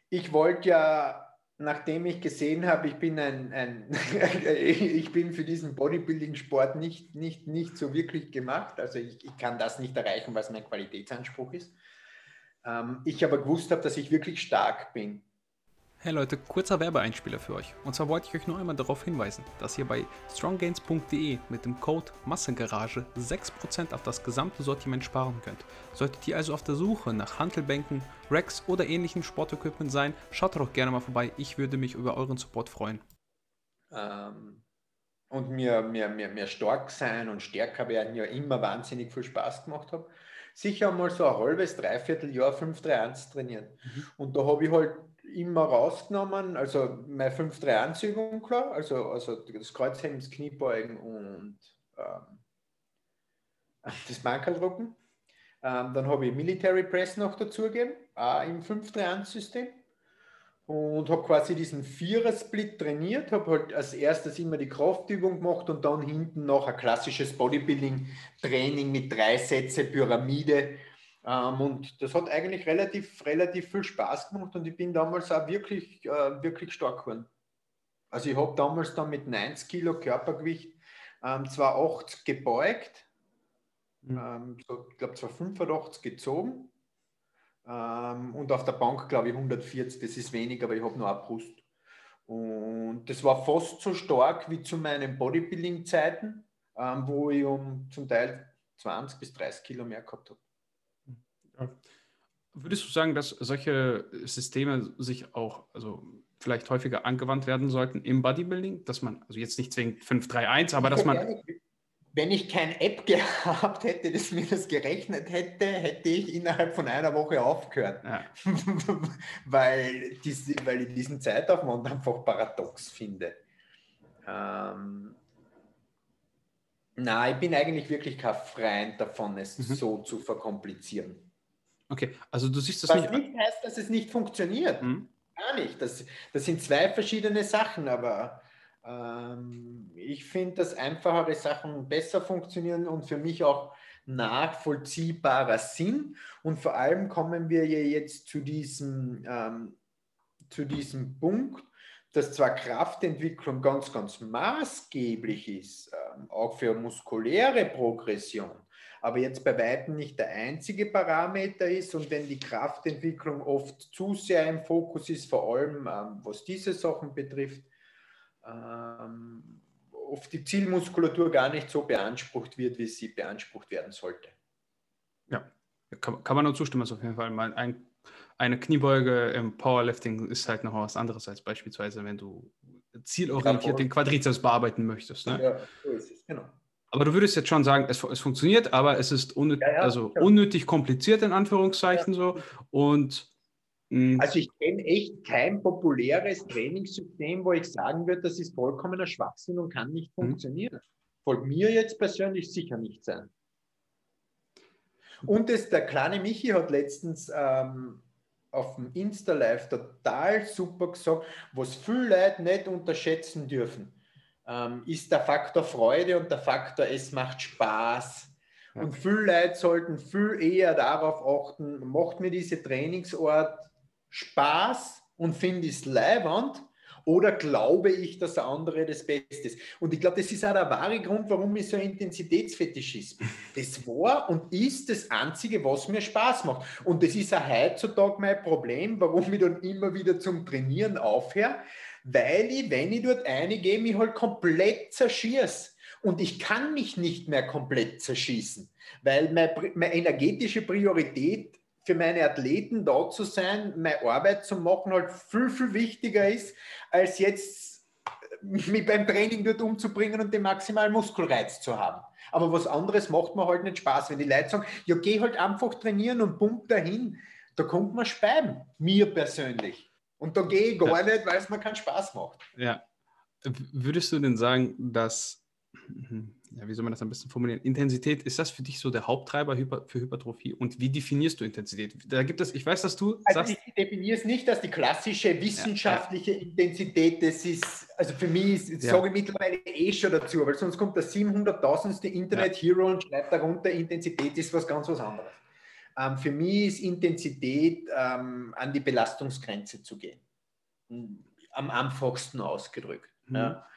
B: Ich wollte ja, nachdem ich gesehen habe, ich bin ein, ein ich bin für diesen Bodybuilding-Sport nicht, nicht, nicht so wirklich gemacht. Also ich, ich kann das nicht erreichen, was mein Qualitätsanspruch ist ähm, ich aber gewusst habe, dass ich wirklich stark bin.
A: Hey Leute, kurzer Werbeeinspieler für euch. Und zwar wollte ich euch nur einmal darauf hinweisen, dass ihr bei stronggains.de mit dem Code Massengarage 6% auf das gesamte Sortiment sparen könnt. Solltet ihr also auf der Suche nach Handelbänken, Racks oder ähnlichem Sportequipment sein, schaut doch gerne mal vorbei. Ich würde mich über euren Support freuen.
B: Ähm, und mir, mir, mir, mir stark sein und stärker werden ja immer wahnsinnig viel Spaß gemacht habe sicher mal so ein halbes, dreiviertel Jahr 5-3-1 trainieren. Mhm. Und da habe ich halt immer rausgenommen, also meine 5-3-1-Übung, klar, also, also das Kreuzheben, das Kniebeugen und ähm, das Bankerldrucken. Ähm, dann habe ich Military Press noch dazugegeben, auch im 5-3-1-System. Und habe quasi diesen Vierer-Split trainiert, habe halt als erstes immer die Kraftübung gemacht und dann hinten noch ein klassisches Bodybuilding-Training mit drei Sätze Pyramide. Ähm, und das hat eigentlich relativ, relativ viel Spaß gemacht und ich bin damals auch wirklich, äh, wirklich stark geworden. Also ich habe damals dann mit 90 Kilo Körpergewicht ähm, zwar 80 gebeugt, mhm. ähm, so, ich glaube zwar 85 gezogen ähm, und auf der Bank, glaube ich, 140, das ist wenig, aber ich habe nur eine Brust. Und das war fast so stark wie zu meinen Bodybuilding-Zeiten, ähm, wo ich um zum Teil 20 bis 30 Kilo mehr gehabt habe.
A: Ja. Würdest du sagen, dass solche Systeme sich auch, also vielleicht häufiger angewandt werden sollten im Bodybuilding, dass man, also jetzt nicht zwingend 531, aber dass man
B: wenn ich kein App gehabt hätte, das mir das gerechnet hätte, hätte ich innerhalb von einer Woche aufgehört. Ja. weil, diese, weil ich diesen Zeitaufwand einfach paradox finde. Ähm, na, ich bin eigentlich wirklich kein Freund davon, es mhm. so zu verkomplizieren.
A: Okay, also du siehst das
B: Was nicht. Was nicht heißt, dass es nicht funktioniert. Mhm. Gar nicht. Das, das sind zwei verschiedene Sachen, aber ähm, ich finde, dass einfachere Sachen besser funktionieren und für mich auch nachvollziehbarer sind. Und vor allem kommen wir ja jetzt zu diesem, ähm, zu diesem Punkt, dass zwar Kraftentwicklung ganz, ganz maßgeblich ist, ähm, auch für muskuläre Progression, aber jetzt bei weitem nicht der einzige Parameter ist und wenn die Kraftentwicklung oft zu sehr im Fokus ist, vor allem ähm, was diese Sachen betrifft, ähm, oft die Zielmuskulatur gar nicht so beansprucht wird, wie sie beansprucht werden sollte.
A: Ja, kann, kann man nur zustimmen, auf jeden Fall. Ein, eine Kniebeuge im Powerlifting ist halt noch was anderes als beispielsweise, wenn du zielorientiert den Quadrizeps bearbeiten möchtest. Ne? Ja, so ist es, genau. Aber du würdest jetzt schon sagen, es, es funktioniert, aber es ist unnötig, ja, ja, also unnötig kompliziert in Anführungszeichen so und
B: Mhm. Also ich kenne echt kein populäres Trainingssystem, wo ich sagen würde, das ist vollkommener Schwachsinn und kann nicht mhm. funktionieren. Folgt mir jetzt persönlich sicher nicht sein. Und das, der kleine Michi hat letztens ähm, auf dem Insta-Live total super gesagt, was viele Leute nicht unterschätzen dürfen, ähm, ist der Faktor Freude und der Faktor, es macht Spaß. Ja. Und viele Leute sollten viel eher darauf achten, macht mir diese Trainingsort Spaß und finde es leibend oder glaube ich, dass der andere das Beste ist? Und ich glaube, das ist auch der wahre Grund, warum ich so ein Intensitätsfetischist bin. Das war und ist das Einzige, was mir Spaß macht. Und das ist auch heutzutage mein Problem, warum ich dann immer wieder zum Trainieren aufhöre, weil ich, wenn ich dort eingehe, mich halt komplett zerschieße. Und ich kann mich nicht mehr komplett zerschießen, weil meine, meine energetische Priorität für meine Athleten da zu sein, meine Arbeit zu machen, halt viel, viel wichtiger ist, als jetzt mich beim Training dort umzubringen und den maximalen Muskelreiz zu haben. Aber was anderes macht mir halt nicht Spaß. Wenn die Leute sagen, ja, geh halt einfach trainieren und pump dahin, da kommt man speiben, mir persönlich. Und da gehe ich gar ja. nicht, weil es mir keinen Spaß macht.
A: Ja. Würdest du denn sagen, dass ja, wie soll man das am besten formulieren? Intensität, ist das für dich so der Haupttreiber für Hypertrophie? Und wie definierst du Intensität? Da gibt es, ich weiß, dass du.
B: Also sagst, ich definiere es nicht als die klassische wissenschaftliche ja, ja. Intensität. Das ist, also für mich ist, ja. sage ich mittlerweile eh schon dazu, weil sonst kommt der 700.000. Internet-Hero und schreibt darunter, Intensität ist was ganz was anderes. Ähm, für mich ist Intensität ähm, an die Belastungsgrenze zu gehen. Am einfachsten ausgedrückt. Mhm. Ja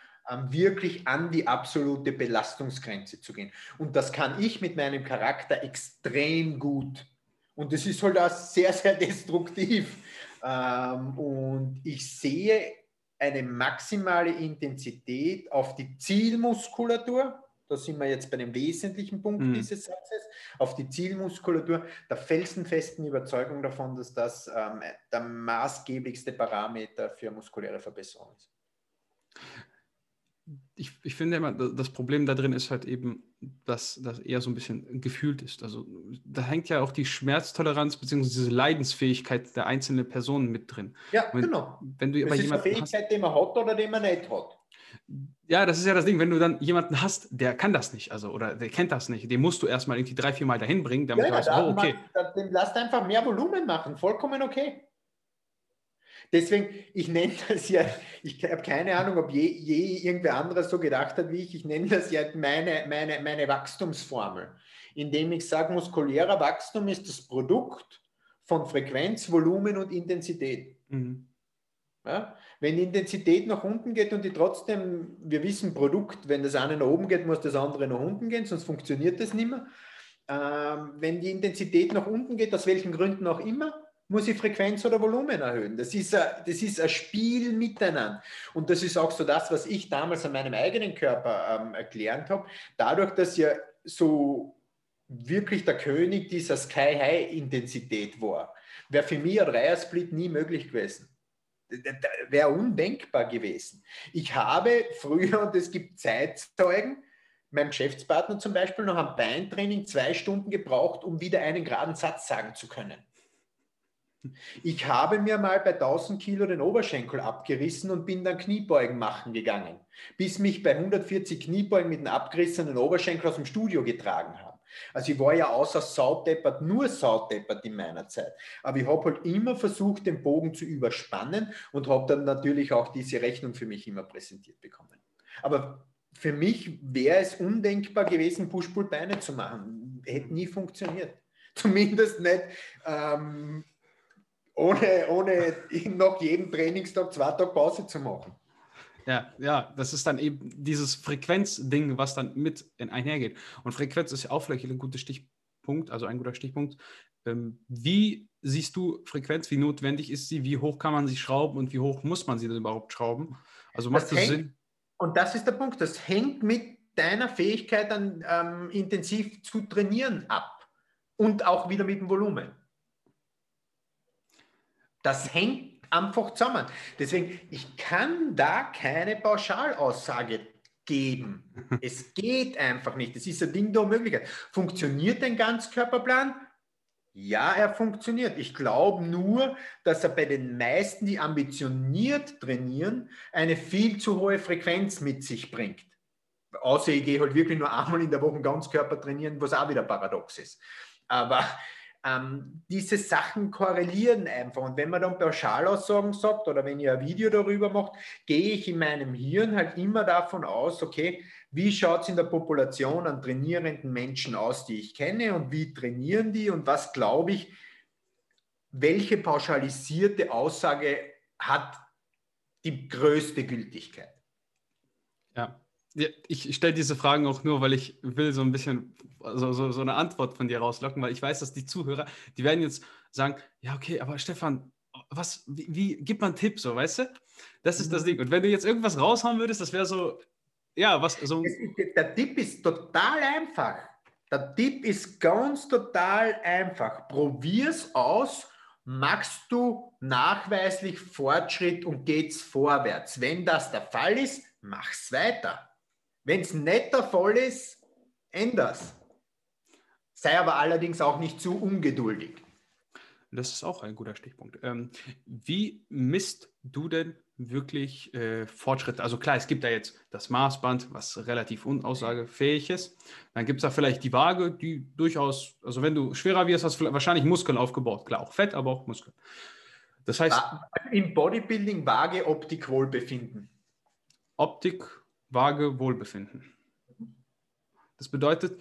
B: wirklich an die absolute Belastungsgrenze zu gehen. Und das kann ich mit meinem Charakter extrem gut. Und das ist halt auch sehr, sehr destruktiv. Ähm, und ich sehe eine maximale Intensität auf die Zielmuskulatur. Da sind wir jetzt bei dem wesentlichen Punkt mhm. dieses Satzes, auf die Zielmuskulatur, der felsenfesten Überzeugung davon, dass das ähm, der maßgeblichste Parameter für muskuläre Verbesserung ist
A: ich, ich finde immer, das Problem da drin ist halt eben, dass das eher so ein bisschen gefühlt ist. Also da hängt ja auch die Schmerztoleranz bzw. diese Leidensfähigkeit der einzelnen Personen mit drin.
B: Ja, wenn, genau.
A: Wenn du das
B: ist eine Fähigkeit, hast, die man hat oder die man nicht hat.
A: Ja, das ist ja das Ding, wenn du dann jemanden hast, der kann das nicht, also oder der kennt das nicht, den musst du erstmal irgendwie drei, vier Mal dahin bringen, damit ja, du weißt, oh, okay.
B: Man, dann, lass einfach mehr Volumen machen, vollkommen okay. Deswegen, ich nenne das ja, ich habe keine Ahnung, ob je, je irgendwer anderes so gedacht hat wie ich, ich nenne das ja meine, meine, meine Wachstumsformel, indem ich sage, muskulärer Wachstum ist das Produkt von Frequenz, Volumen und Intensität. Mhm. Ja? Wenn die Intensität nach unten geht und die trotzdem, wir wissen, Produkt, wenn das eine nach oben geht, muss das andere nach unten gehen, sonst funktioniert das nicht mehr. Ähm, wenn die Intensität nach unten geht, aus welchen Gründen auch immer, muss ich Frequenz oder Volumen erhöhen. Das ist, ein, das ist ein Spiel miteinander. Und das ist auch so das, was ich damals an meinem eigenen Körper ähm, erklärt habe. Dadurch, dass ja so wirklich der König dieser Sky-High-Intensität war, wäre für mich ein Dreiersplit nie möglich gewesen. Wäre undenkbar gewesen. Ich habe früher, und es gibt Zeitzeugen, meinem Geschäftspartner zum Beispiel noch am Beintraining zwei Stunden gebraucht, um wieder einen geraden Satz sagen zu können. Ich habe mir mal bei 1000 Kilo den Oberschenkel abgerissen und bin dann Kniebeugen machen gegangen, bis mich bei 140 Kniebeugen mit einem abgerissenen Oberschenkel aus dem Studio getragen haben. Also ich war ja außer saudeppert, nur saudeppert in meiner Zeit. Aber ich habe halt immer versucht, den Bogen zu überspannen und habe dann natürlich auch diese Rechnung für mich immer präsentiert bekommen. Aber für mich wäre es undenkbar gewesen, Push-Pull-Beine zu machen. Hätte nie funktioniert. Zumindest nicht ähm, ohne, ohne nach jedem Trainingstag zwei Tage Pause zu machen.
A: Ja, ja, das ist dann eben dieses Frequenzding, was dann mit einhergeht. Und Frequenz ist ja auch vielleicht ein guter Stichpunkt, also ein guter Stichpunkt. Ähm, wie siehst du Frequenz? Wie notwendig ist sie? Wie hoch kann man sie schrauben und wie hoch muss man sie denn überhaupt schrauben? Also macht das, das Sinn?
B: Und das ist der Punkt. Das hängt mit deiner Fähigkeit an ähm, intensiv zu trainieren ab und auch wieder mit dem Volumen. Das hängt einfach zusammen. Deswegen, ich kann da keine Pauschalaussage geben. Es geht einfach nicht. Es ist ein Ding der Möglichkeit. Funktioniert ein Ganzkörperplan? Ja, er funktioniert. Ich glaube nur, dass er bei den meisten, die ambitioniert trainieren, eine viel zu hohe Frequenz mit sich bringt. Außer ich gehe halt wirklich nur einmal in der Woche Ganzkörper trainieren, was auch wieder paradox ist. Aber ähm, diese Sachen korrelieren einfach. Und wenn man dann Pauschalaussagen sagt oder wenn ihr ein Video darüber macht, gehe ich in meinem Hirn halt immer davon aus, okay, wie schaut es in der Population an trainierenden Menschen aus, die ich kenne und wie trainieren die und was glaube ich, welche pauschalisierte Aussage hat die größte Gültigkeit?
A: Ja, ich stelle diese Fragen auch nur, weil ich will so ein bisschen so, so, so eine Antwort von dir rauslocken, weil ich weiß, dass die Zuhörer, die werden jetzt sagen, ja, okay, aber Stefan, was, wie, wie gibt man Tipps, so, weißt du? Das ist das mhm. Ding. Und wenn du jetzt irgendwas raushauen würdest, das wäre so, ja, was, so.
B: Der Tipp ist total einfach. Der Tipp ist ganz total einfach. Probier's aus. Machst du nachweislich Fortschritt und geht's vorwärts? Wenn das der Fall ist, mach's weiter. Wenn es nicht der Fall ist, änder's. Sei aber allerdings auch nicht zu ungeduldig.
A: Das ist auch ein guter Stichpunkt. Ähm, wie misst du denn wirklich äh, Fortschritte? Also klar, es gibt da jetzt das Maßband, was relativ unaussagefähig ist. Dann gibt es da vielleicht die Waage, die durchaus, also wenn du schwerer wirst, hast du wahrscheinlich Muskeln aufgebaut. Klar, auch Fett, aber auch Muskeln.
B: Das heißt. Im Bodybuilding Waage, Optik, Wohlbefinden.
A: Optik, Waage, Wohlbefinden. Das bedeutet,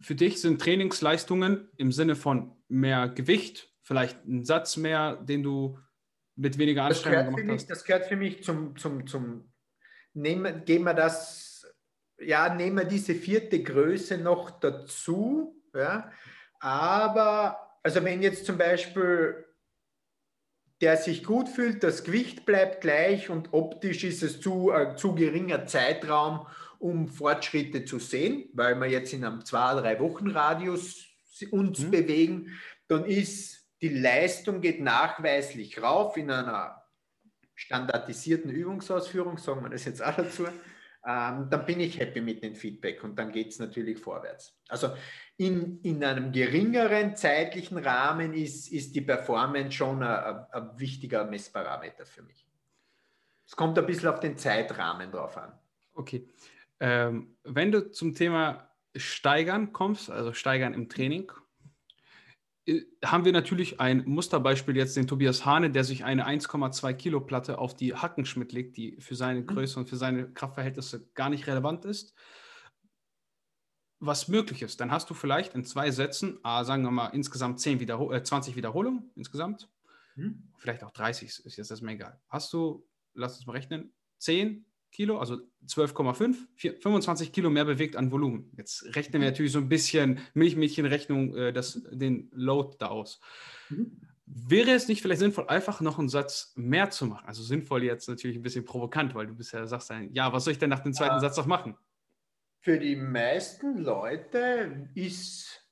A: für dich sind Trainingsleistungen im Sinne von mehr Gewicht, vielleicht ein Satz mehr, den du mit weniger Anstrengung
B: gemacht mich, hast. Das gehört für mich zum, zum, zum nehmen, gehen wir das, ja, nehmen wir diese vierte Größe noch dazu, ja, aber, also wenn jetzt zum Beispiel der sich gut fühlt, das Gewicht bleibt gleich und optisch ist es zu, äh, zu geringer Zeitraum, um Fortschritte zu sehen, weil wir jetzt in einem zwei, drei Wochen Radius uns mhm. bewegen, dann ist die Leistung geht nachweislich rauf in einer standardisierten Übungsausführung, sagen wir das jetzt auch dazu, ähm, dann bin ich happy mit dem Feedback und dann geht es natürlich vorwärts. Also in, in einem geringeren zeitlichen Rahmen ist, ist die Performance schon ein, ein wichtiger Messparameter für mich. Es kommt ein bisschen auf den Zeitrahmen drauf an.
A: Okay. Ähm, wenn du zum Thema Steigern kommst, also Steigern im Training, äh, haben wir natürlich ein Musterbeispiel jetzt, den Tobias Hane, der sich eine 1,2 Kilo Platte auf die Hackenschmidt legt, die für seine mhm. Größe und für seine Kraftverhältnisse gar nicht relevant ist. Was möglich ist, dann hast du vielleicht in zwei Sätzen, ah, sagen wir mal insgesamt 10 Wiederhol äh, 20 Wiederholungen insgesamt, mhm. vielleicht auch 30, ist jetzt erstmal egal. Hast du, lass uns mal rechnen, 10 Kilo, also 12,5, 25 Kilo mehr bewegt an Volumen. Jetzt rechnen wir mhm. natürlich so ein bisschen Milchmädchenrechnung äh, das, den Load da aus. Mhm. Wäre es nicht vielleicht sinnvoll, einfach noch einen Satz mehr zu machen? Also sinnvoll jetzt natürlich ein bisschen provokant, weil du bisher sagst, ja, was soll ich denn nach dem zweiten ja. Satz noch machen?
B: Für die meisten Leute ist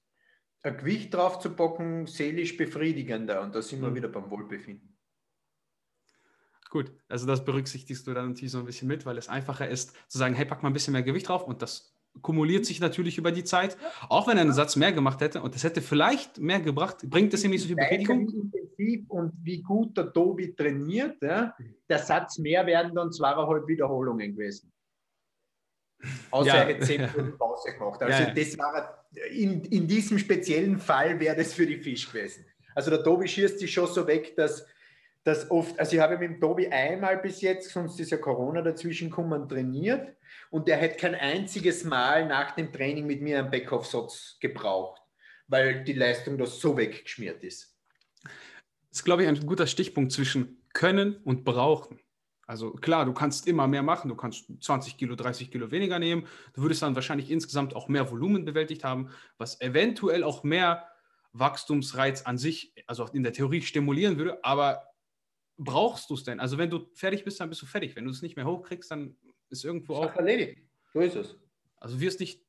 B: ein Gewicht drauf zu packen seelisch befriedigender und da sind wir mhm. wieder beim Wohlbefinden.
A: Gut, also das berücksichtigst du dann natürlich so ein bisschen mit, weil es einfacher ist zu sagen, hey, pack mal ein bisschen mehr Gewicht drauf und das kumuliert sich natürlich über die Zeit. Auch wenn er einen Satz mehr gemacht hätte und das hätte vielleicht mehr gebracht, bringt das ihm nicht so viel?
B: Wie intensiv und wie gut der Tobi trainiert, ja, der Satz mehr werden dann zweieinhalb Wiederholungen gewesen. Außer ja. er Minuten Pause gemacht. Also ja, ja. das war in, in diesem speziellen Fall wäre das für die Fisch gewesen. Also der Tobi schießt sich schon so weg, dass dass oft, also ich habe mit dem Tobi einmal bis jetzt, sonst ist ja Corona dazwischen gekommen, trainiert und der hat kein einziges Mal nach dem Training mit mir einen Backoff-Satz gebraucht, weil die Leistung da so weggeschmiert ist.
A: Das ist, glaube ich, ein guter Stichpunkt zwischen können und brauchen. Also klar, du kannst immer mehr machen, du kannst 20 Kilo, 30 Kilo weniger nehmen, du würdest dann wahrscheinlich insgesamt auch mehr Volumen bewältigt haben, was eventuell auch mehr Wachstumsreiz an sich, also in der Theorie stimulieren würde, aber brauchst du es denn? Also wenn du fertig bist, dann bist du fertig. Wenn du es nicht mehr hochkriegst, dann ist irgendwo auch...
B: erledigt. So ist es.
A: Also wirst nicht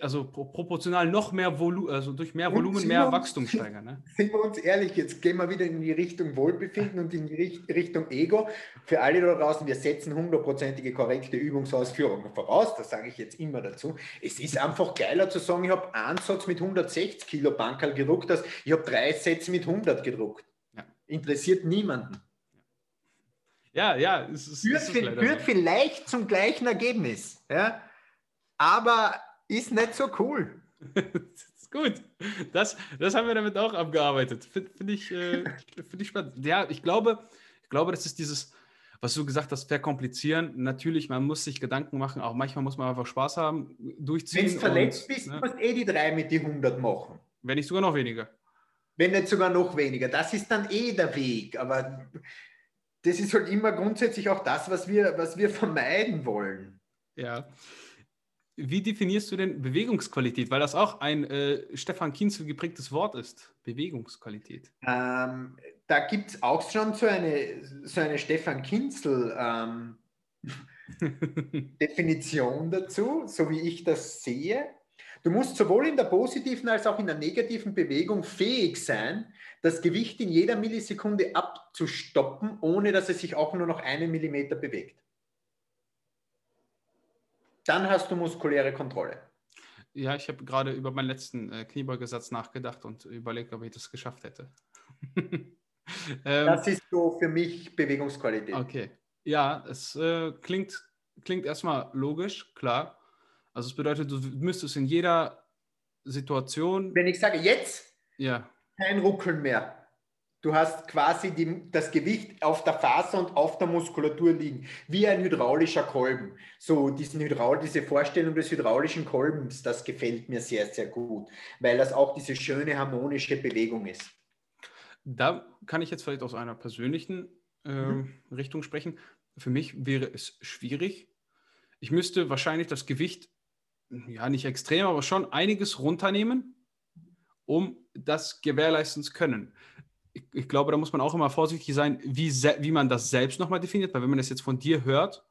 A: also proportional noch mehr Volumen, also durch mehr Volumen mehr uns, Wachstum steigern. Ne?
B: Sind wir uns ehrlich, jetzt gehen wir wieder in die Richtung Wohlbefinden und in die Richtung Ego. Für alle da draußen, wir setzen hundertprozentige korrekte Übungsausführungen voraus, das sage ich jetzt immer dazu. Es ist einfach geiler zu sagen, ich habe einen Satz mit 160 Kilo Bankerl gedruckt, als ich habe drei Sätze mit 100 gedruckt interessiert niemanden.
A: Ja, ja, es ist,
B: führt,
A: es
B: führt vielleicht zum gleichen Ergebnis, ja, aber ist nicht so cool.
A: das ist gut. Das, das haben wir damit auch abgearbeitet. Finde find ich, äh, find ich spannend. Ja, ich glaube, ich glaube, das ist dieses, was du gesagt hast, verkomplizieren. Natürlich, man muss sich Gedanken machen, auch manchmal muss man einfach Spaß haben, durchziehen.
B: Wenn du verletzt bist, ne? musst du eh die drei mit die 100 machen.
A: Wenn nicht sogar noch weniger
B: wenn nicht sogar noch weniger. Das ist dann eh der Weg, aber das ist halt immer grundsätzlich auch das, was wir, was wir vermeiden wollen.
A: Ja. Wie definierst du denn Bewegungsqualität? Weil das auch ein äh, Stefan Kienzel geprägtes Wort ist. Bewegungsqualität.
B: Ähm, da gibt es auch schon so eine, so eine Stefan Kienzel ähm, Definition dazu, so wie ich das sehe. Du musst sowohl in der positiven als auch in der negativen Bewegung fähig sein, das Gewicht in jeder Millisekunde abzustoppen, ohne dass es sich auch nur noch einen Millimeter bewegt. Dann hast du muskuläre Kontrolle.
A: Ja, ich habe gerade über meinen letzten äh, Kniebeugesatz nachgedacht und überlegt, ob ich das geschafft hätte.
B: ähm, das ist so für mich Bewegungsqualität.
A: Okay. Ja, es äh, klingt, klingt erstmal logisch, klar. Also es bedeutet, du müsstest in jeder Situation.
B: Wenn ich sage jetzt,
A: ja.
B: kein Ruckeln mehr. Du hast quasi die, das Gewicht auf der Faser und auf der Muskulatur liegen, wie ein hydraulischer Kolben. So diesen Hydraul, diese Vorstellung des hydraulischen Kolbens, das gefällt mir sehr, sehr gut, weil das auch diese schöne harmonische Bewegung ist.
A: Da kann ich jetzt vielleicht aus einer persönlichen äh, mhm. Richtung sprechen. Für mich wäre es schwierig. Ich müsste wahrscheinlich das Gewicht ja nicht extrem, aber schon einiges runternehmen, um das gewährleisten zu können. Ich, ich glaube, da muss man auch immer vorsichtig sein, wie, wie man das selbst nochmal definiert, weil wenn man das jetzt von dir hört,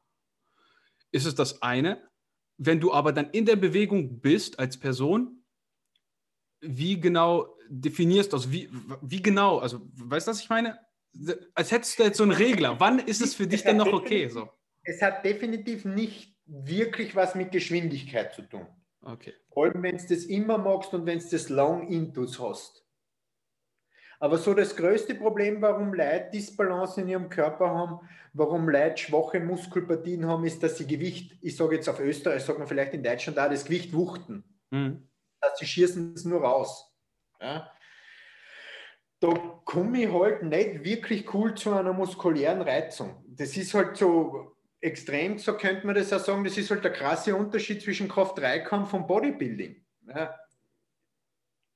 A: ist es das eine. Wenn du aber dann in der Bewegung bist als Person, wie genau definierst du das? Wie, wie genau? Also, weißt du, was ich meine? Als hättest du jetzt so einen Regler. Wann ist es für dich denn noch okay? So?
B: Es hat definitiv nicht wirklich was mit Geschwindigkeit zu tun.
A: Okay.
B: Vor allem, wenn du das immer magst und wenn du das Long Intus hast. Aber so das größte Problem, warum Leute Disbalance in ihrem Körper haben, warum Leute schwache Muskelpartien haben, ist, dass sie Gewicht, ich sage jetzt auf Österreich, sagen wir vielleicht in Deutschland da, das Gewicht wuchten. Mhm. Dass sie schießen es nur raus. Ja? da komme ich halt nicht wirklich cool zu einer muskulären Reizung. Das ist halt so extrem, so könnte man das auch sagen, das ist halt der krasse Unterschied zwischen Kraft-3-Kampf und Bodybuilding. Ja.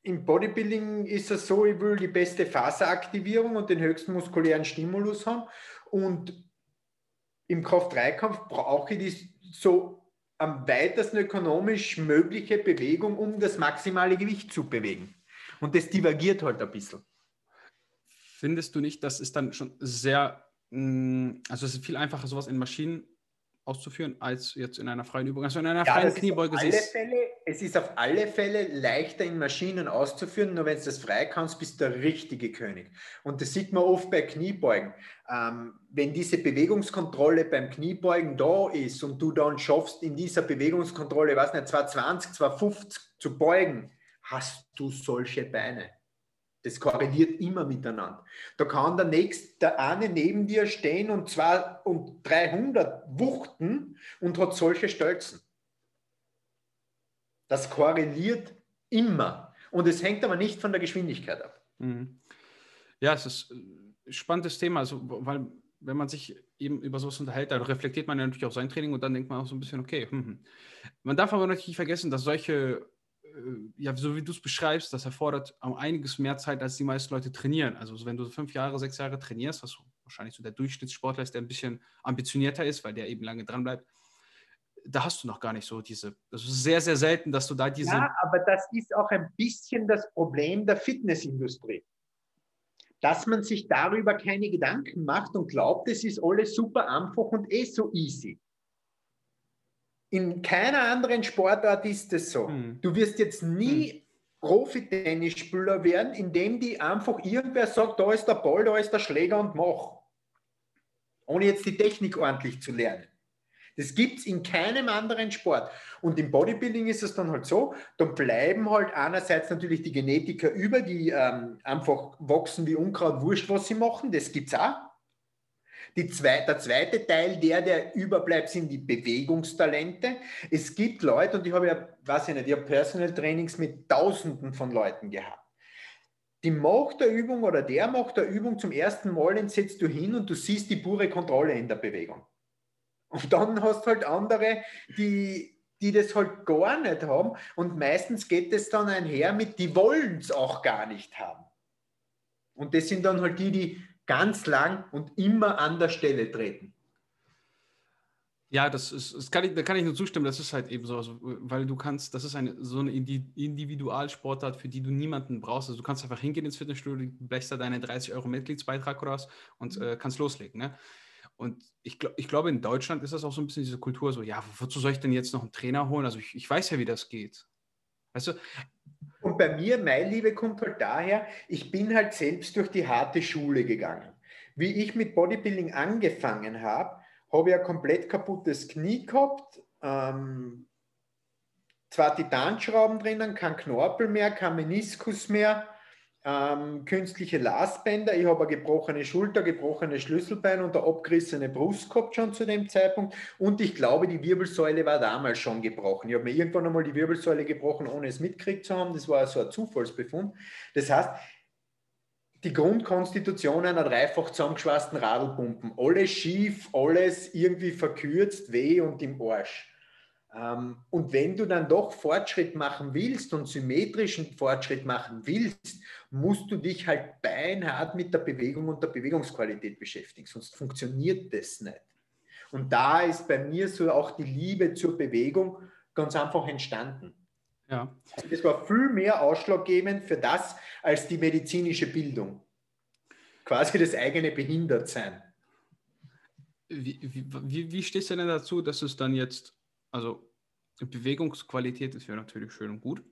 B: Im Bodybuilding ist es so, ich will die beste Faseraktivierung und den höchsten muskulären Stimulus haben. Und im Kraft-3-Kampf brauche ich die so am weitesten ökonomisch mögliche Bewegung, um das maximale Gewicht zu bewegen. Und das divergiert halt ein bisschen.
A: Findest du nicht, das ist dann schon sehr, mm, also es ist viel einfacher, sowas in Maschinen auszuführen, als jetzt in einer freien Übung. Also in einer
B: ja,
A: freien Kniebeuge
B: siehst Fälle, Es ist auf alle Fälle leichter in Maschinen auszuführen, nur wenn du das frei kannst, bist du der richtige König. Und das sieht man oft bei Kniebeugen. Ähm, wenn diese Bewegungskontrolle beim Kniebeugen da ist und du dann schaffst, in dieser Bewegungskontrolle, was nicht, 220, 250 zu beugen, hast du solche Beine. Das korreliert immer miteinander. Da kann der nächste, der eine neben dir stehen und zwei und 300 wuchten und hat solche Stölzen. Das korreliert immer. Und es hängt aber nicht von der Geschwindigkeit ab. Mhm.
A: Ja, es ist ein spannendes Thema, also, weil wenn man sich eben über sowas unterhält, dann reflektiert man ja natürlich auch sein Training und dann denkt man auch so ein bisschen, okay, hm, hm. man darf aber natürlich nicht vergessen, dass solche äh, ja, so wie du es beschreibst, das erfordert einiges mehr Zeit, als die meisten Leute trainieren. Also wenn du fünf Jahre, sechs Jahre trainierst, was wahrscheinlich so der Durchschnittssportler ist, der ein bisschen ambitionierter ist, weil der eben lange dran bleibt, da hast du noch gar nicht so diese, das ist sehr, sehr selten, dass du da diese...
B: Ja, aber das ist auch ein bisschen das Problem der Fitnessindustrie. Dass man sich darüber keine Gedanken macht und glaubt, es ist alles super einfach und eh so easy. In keiner anderen Sportart ist es so. Hm. Du wirst jetzt nie hm. Profi-Tennisspieler werden, indem die einfach irgendwer sagt, da ist der Ball, da ist der Schläger und mach. Ohne jetzt die Technik ordentlich zu lernen. Das gibt es in keinem anderen Sport. Und im Bodybuilding ist es dann halt so, dann bleiben halt einerseits natürlich die Genetiker über, die ähm, einfach wachsen wie Unkraut, wurscht, was sie machen, das gibt es auch. Zwei, der zweite Teil, der, der überbleibt, sind die Bewegungstalente. Es gibt Leute, und ich habe ja, weiß ich nicht, ich habe Personal Trainings mit Tausenden von Leuten gehabt. Die macht der Übung oder der macht der Übung zum ersten Mal, den setzt du hin und du siehst die pure Kontrolle in der Bewegung. Und dann hast du halt andere, die, die das halt gar nicht haben. Und meistens geht es dann einher mit, die wollen es auch gar nicht haben. Und das sind dann halt die, die ganz lang und immer an der Stelle treten.
A: Ja, das ist, das kann ich, da kann ich nur zustimmen, das ist halt eben so, also, weil du kannst, das ist eine so eine Individualsportart, für die du niemanden brauchst. Also du kannst einfach hingehen ins Fitnessstudio, blechst da deinen 30 Euro Mitgliedsbeitrag oder was und mhm. äh, kannst loslegen. Ne? Und ich, glaub, ich glaube, in Deutschland ist das auch so ein bisschen diese Kultur, so, ja, wozu soll ich denn jetzt noch einen Trainer holen? Also ich, ich weiß ja, wie das geht. Weißt du,
B: und bei mir, meine Liebe kommt halt daher, ich bin halt selbst durch die harte Schule gegangen. Wie ich mit Bodybuilding angefangen habe, habe ich ein komplett kaputtes Knie gehabt, ähm, zwei Titanschrauben drinnen, kein Knorpel mehr, kein Meniskus mehr, ähm, künstliche Lastbänder. Ich habe eine gebrochene Schulter, gebrochene Schlüsselbein und eine abgerissene Brust gehabt schon zu dem Zeitpunkt. Und ich glaube, die Wirbelsäule war damals schon gebrochen. Ich habe mir irgendwann einmal die Wirbelsäule gebrochen, ohne es mitgekriegt zu haben. Das war so ein Zufallsbefund. Das heißt, die Grundkonstitution einer dreifach zusammengeschweißten Radlpumpen. Alles schief, alles irgendwie verkürzt, weh und im Arsch. Ähm, und wenn du dann doch Fortschritt machen willst und symmetrischen Fortschritt machen willst, musst du dich halt beinhart mit der Bewegung und der Bewegungsqualität beschäftigen, sonst funktioniert das nicht. Und da ist bei mir so auch die Liebe zur Bewegung ganz einfach entstanden. Ja. Also das war viel mehr ausschlaggebend für das als die medizinische Bildung. Quasi das eigene Behindertsein.
A: Wie, wie, wie stehst du denn dazu, dass es dann jetzt also Bewegungsqualität ist ja natürlich schön und gut.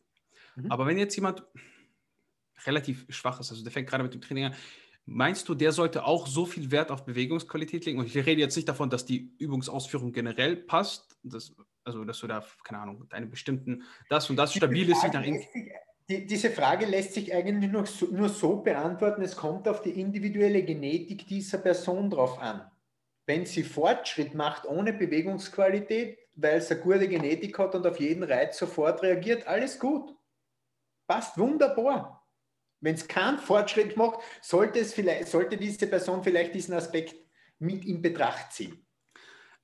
A: Mhm. Aber wenn jetzt jemand relativ schwach ist, also der fängt gerade mit dem Training an, meinst du, der sollte auch so viel Wert auf Bewegungsqualität legen? Und ich rede jetzt nicht davon, dass die Übungsausführung generell passt, dass, also dass du da, keine Ahnung, deine bestimmten, das und das stabil ist.
B: Die, diese Frage lässt sich eigentlich nur so, nur so beantworten, es kommt auf die individuelle Genetik dieser Person drauf an. Wenn sie Fortschritt macht ohne Bewegungsqualität, weil es eine gute Genetik hat und auf jeden Reiz sofort reagiert, alles gut. Passt wunderbar. Wenn es keinen Fortschritt macht, sollte, es vielleicht, sollte diese Person vielleicht diesen Aspekt mit in Betracht ziehen.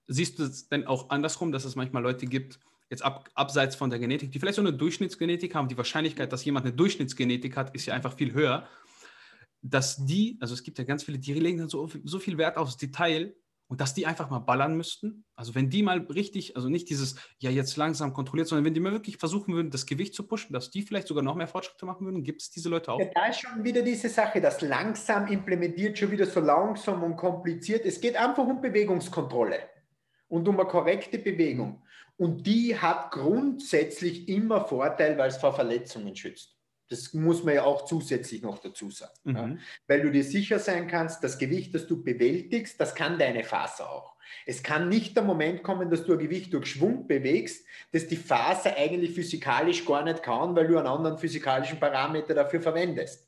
A: Siehst du es denn auch andersrum, dass es manchmal Leute gibt, jetzt ab, abseits von der Genetik, die vielleicht so eine Durchschnittsgenetik haben, die Wahrscheinlichkeit, dass jemand eine Durchschnittsgenetik hat, ist ja einfach viel höher, dass die, also es gibt ja ganz viele, die legen dann so, so viel Wert aufs Detail und dass die einfach mal ballern müssten. Also wenn die mal richtig, also nicht dieses, ja jetzt langsam kontrolliert, sondern wenn die mal wirklich versuchen würden, das Gewicht zu pushen, dass die vielleicht sogar noch mehr Fortschritte machen würden, gibt es diese Leute auch?
B: Ja, da ist schon wieder diese Sache, das langsam implementiert schon wieder so langsam und kompliziert. Es geht einfach um Bewegungskontrolle und um eine korrekte Bewegung. Und die hat grundsätzlich immer Vorteil, weil es vor Verletzungen schützt. Das muss man ja auch zusätzlich noch dazu sagen. Mhm. Ja? Weil du dir sicher sein kannst, das Gewicht, das du bewältigst, das kann deine Faser auch. Es kann nicht der Moment kommen, dass du ein Gewicht durch Schwung bewegst, das die Faser eigentlich physikalisch gar nicht kann, weil du einen anderen physikalischen Parameter dafür verwendest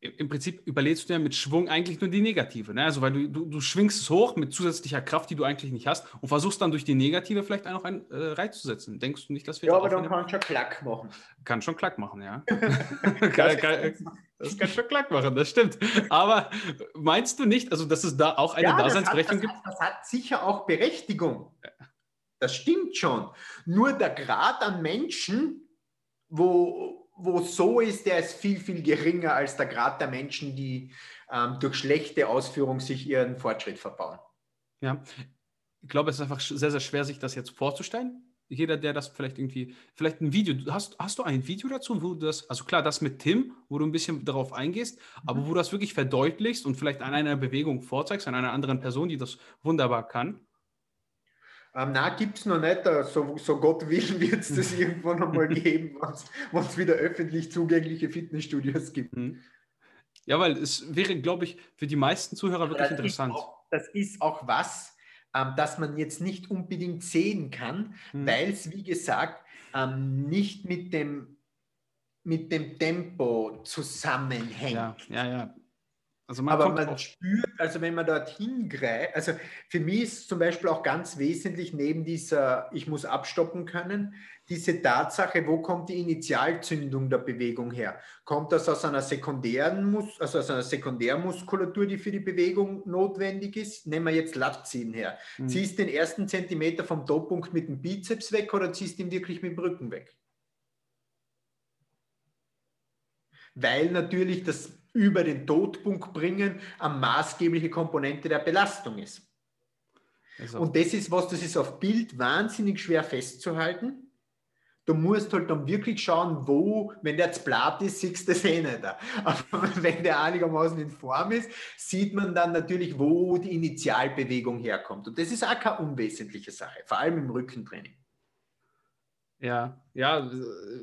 A: im Prinzip überlädst du ja mit Schwung eigentlich nur die negative. Ne? Also weil du, du, du, schwingst es hoch mit zusätzlicher Kraft, die du eigentlich nicht hast und versuchst dann durch die negative vielleicht auch einen äh, Reiz zu setzen. Denkst du nicht, dass wir
B: Ja, aber dann kann schon Klack machen.
A: Kann schon Klack machen, ja. kann, kann, das kann schon Klack machen, das stimmt. Aber meinst du nicht, also dass es da auch eine ja, Daseinsberechtigung
B: gibt? Das, das hat sicher auch Berechtigung. Das stimmt schon. Nur der Grad an Menschen, wo wo so ist, der ist viel, viel geringer als der Grad der Menschen, die ähm, durch schlechte Ausführung sich ihren Fortschritt verbauen.
A: Ja, ich glaube, es ist einfach sehr, sehr schwer, sich das jetzt vorzustellen. Jeder, der das vielleicht irgendwie, vielleicht ein Video, hast, hast du ein Video dazu, wo du das, also klar, das mit Tim, wo du ein bisschen darauf eingehst, aber mhm. wo du das wirklich verdeutlichst und vielleicht an einer Bewegung vorzeigst, an einer anderen Person, die das wunderbar kann?
B: Ähm, na, gibt es noch nicht. Äh, so, so Gott will, wird es das irgendwann einmal geben, wenn es wieder öffentlich zugängliche Fitnessstudios gibt. Mhm.
A: Ja, weil es wäre, glaube ich, für die meisten Zuhörer wirklich
B: das
A: interessant.
B: Ist auch, das ist auch was, ähm, das man jetzt nicht unbedingt sehen kann, mhm. weil es, wie gesagt, ähm, nicht mit dem, mit dem Tempo zusammenhängt.
A: Ja, ja, ja.
B: Also man Aber man spürt, also wenn man dorthin greift, also für mich ist zum Beispiel auch ganz wesentlich neben dieser, ich muss abstoppen können, diese Tatsache, wo kommt die Initialzündung der Bewegung her? Kommt das aus einer sekundären, Mus also aus einer Sekundärmuskulatur, die für die Bewegung notwendig ist? Nehmen wir jetzt Lattziehen her. Mhm. Ziehst den ersten Zentimeter vom Toppunkt mit dem Bizeps weg oder ziehst ihn wirklich mit dem Rücken weg? Weil natürlich das über den Todpunkt bringen, eine maßgebliche Komponente der Belastung ist. Also. Und das ist was, das ist auf Bild wahnsinnig schwer festzuhalten. Du musst halt dann wirklich schauen, wo, wenn der jetzt platt ist, siehst du das eh nicht. Aber wenn der einigermaßen in Form ist, sieht man dann natürlich, wo die Initialbewegung herkommt. Und das ist auch keine unwesentliche Sache, vor allem im Rückentraining.
A: Ja, ja,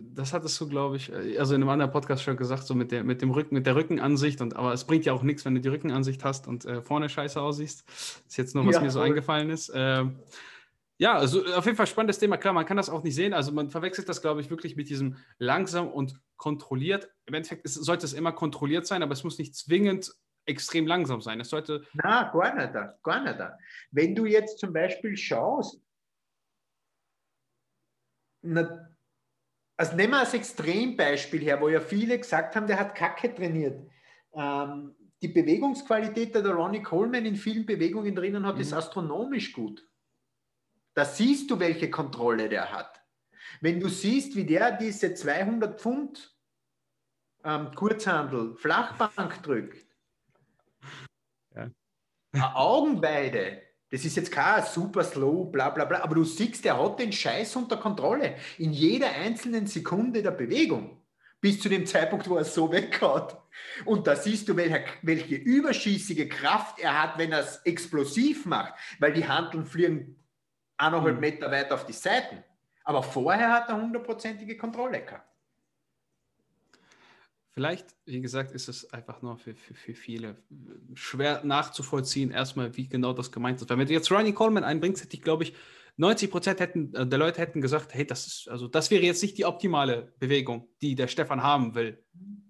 A: das hattest du, glaube ich, äh, also in einem anderen Podcast schon gesagt, so mit der, mit dem Rücken, mit der Rückenansicht und aber es bringt ja auch nichts, wenn du die Rückenansicht hast und äh, vorne scheiße aussiehst. Das ist jetzt nur, was ja, mir so voll. eingefallen ist. Ähm, ja, also auf jeden Fall spannendes Thema. Klar, man kann das auch nicht sehen. Also man verwechselt das, glaube ich, wirklich mit diesem langsam und kontrolliert. Im Endeffekt ist, sollte es immer kontrolliert sein, aber es muss nicht zwingend extrem langsam sein. Es sollte.
B: Na, gar nicht, gar nicht. Wenn du jetzt zum Beispiel schaust, also nehmen wir als Extrembeispiel her, wo ja viele gesagt haben, der hat Kacke trainiert. Ähm, die Bewegungsqualität, die der Ronnie Coleman in vielen Bewegungen drinnen hat, mhm. ist astronomisch gut. Da siehst du, welche Kontrolle der hat. Wenn du siehst, wie der diese 200 Pfund ähm, Kurzhandel, Flachbank drückt, ja. Augenweide, das ist jetzt kein super slow, bla bla bla, aber du siehst, der hat den Scheiß unter Kontrolle in jeder einzelnen Sekunde der Bewegung. Bis zu dem Zeitpunkt, wo er so weghaut. Und da siehst du, welche, welche überschießige Kraft er hat, wenn er es explosiv macht, weil die Handeln fliegen eineinhalb mhm. Meter weit auf die Seiten. Aber vorher hat er hundertprozentige Kontrolle gehabt.
A: Vielleicht, wie gesagt, ist es einfach nur für, für, für viele schwer nachzuvollziehen, erstmal, wie genau das gemeint ist. Weil wenn du jetzt Ronnie Coleman einbringst, hätte ich, glaube ich, 90 Prozent hätten, äh, der Leute hätten gesagt, hey, das ist, also das wäre jetzt nicht die optimale Bewegung, die der Stefan haben will.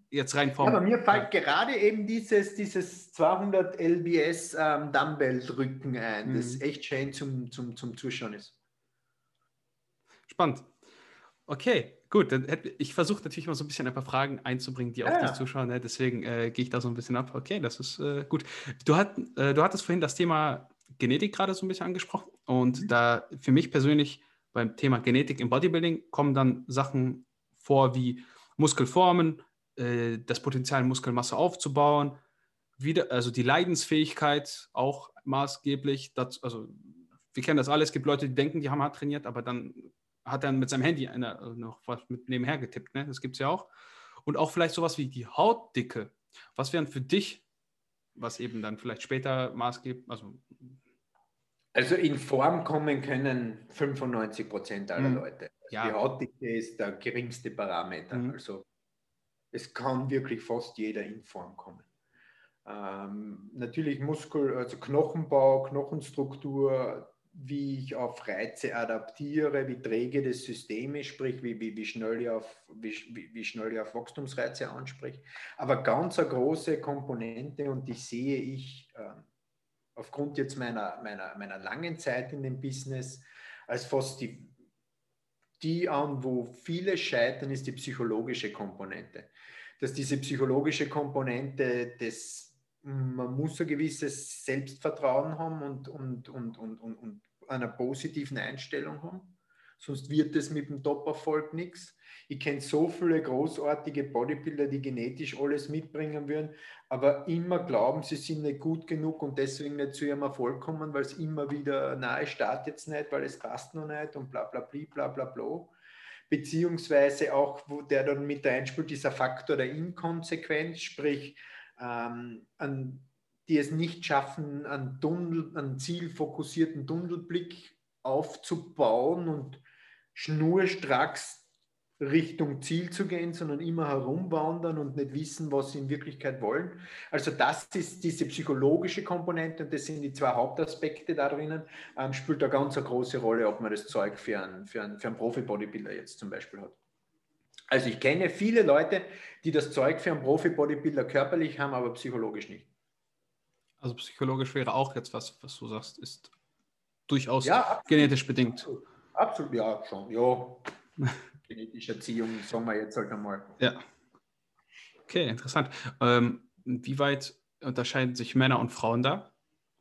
A: Jetzt rein vom.
B: Ja, aber mir fällt ja. gerade eben dieses, dieses 200 LBS ähm, Dumbbell-Drücken ein, mhm. das echt schön zum, zum, zum Zuschauen ist.
A: Spannend. Okay, gut. Dann hätte, ich versuche natürlich mal so ein bisschen ein paar Fragen einzubringen, die
B: Ja,
A: dich
B: ja.
A: zuschauen. Ne? Deswegen äh, gehe ich da so ein bisschen ab. Okay, das ist äh, gut. Du, hat, äh, du hattest vorhin das Thema Genetik gerade so ein bisschen angesprochen. Und
B: Mhm.
A: da für mich persönlich beim Thema Genetik im Bodybuilding kommen dann Sachen vor wie Muskelformen, äh, das Potenzial, Muskelmasse aufzubauen, wieder, also die Leidensfähigkeit auch maßgeblich. Dazu, also wir kennen das alle. Es gibt Leute, die denken, die haben hart trainiert, aber dann hat er mit seinem Handy einer, äh, noch was mit nebenher getippt. Ne? Das gibt es ja auch. Und auch vielleicht sowas wie die Hautdicke. Was wären für dich, was eben dann vielleicht später maßgeblich, also
B: Also in Form kommen können 95 Prozent aller
A: Mhm.
B: Leute. Also
A: Ja.
B: Die Hautdicke ist der geringste Parameter.
A: Mhm.
B: Also es kann wirklich fast jeder in Form kommen. Ähm, natürlich Muskel, also Knochenbau, Knochenstruktur, wie ich auf Reize adaptiere, wie träge das System ist, sprich wie, wie, wie, schnell ich auf, wie, wie schnell ich auf Wachstumsreize anspreche. Aber ganz eine große Komponente und die sehe ich ähm, aufgrund jetzt meiner, meiner, meiner langen Zeit in dem Business als fast die, die an, wo viele scheitern, ist die psychologische Komponente. Dass diese psychologische Komponente des man muss ein gewisses Selbstvertrauen haben und, und, und, und, und, und einer positiven Einstellung haben. Sonst wird es mit dem Top-Erfolg nichts. Ich kenne so viele großartige Bodybuilder, die genetisch alles mitbringen würden, aber immer glauben, sie sind nicht gut genug und deswegen nicht zu ihrem Erfolg kommen, weil es immer wieder, na, ich starte jetzt nicht, weil es passt noch nicht und bla bla bla bla bla bla. Beziehungsweise auch, wo der dann mit einspielt, dieser Faktor der Inkonsequenz, sprich, ähm, an, die es nicht schaffen, einen, Tunnel, einen zielfokussierten Tunnelblick aufzubauen und schnurstracks Richtung Ziel zu gehen, sondern immer herumwandern und nicht wissen, was sie in Wirklichkeit wollen. Also das ist diese psychologische Komponente und das sind die zwei Hauptaspekte da drinnen, ähm, spielt eine ganz eine große Rolle, ob man das Zeug für einen, für einen, für einen Profi-Bodybuilder jetzt zum Beispiel hat. Also ich kenne viele Leute, die das Zeug für einen Profi-Bodybuilder körperlich haben, aber psychologisch nicht.
A: Also psychologisch wäre auch jetzt was, was du sagst, ist durchaus
B: Ja,
A: genetisch bedingt.
B: Absolut, absolut ja, schon. Ja, genetische Erziehung, sagen wir jetzt halt einmal.
A: Ja. Okay, interessant. Ähm, wie weit unterscheiden sich Männer und Frauen da?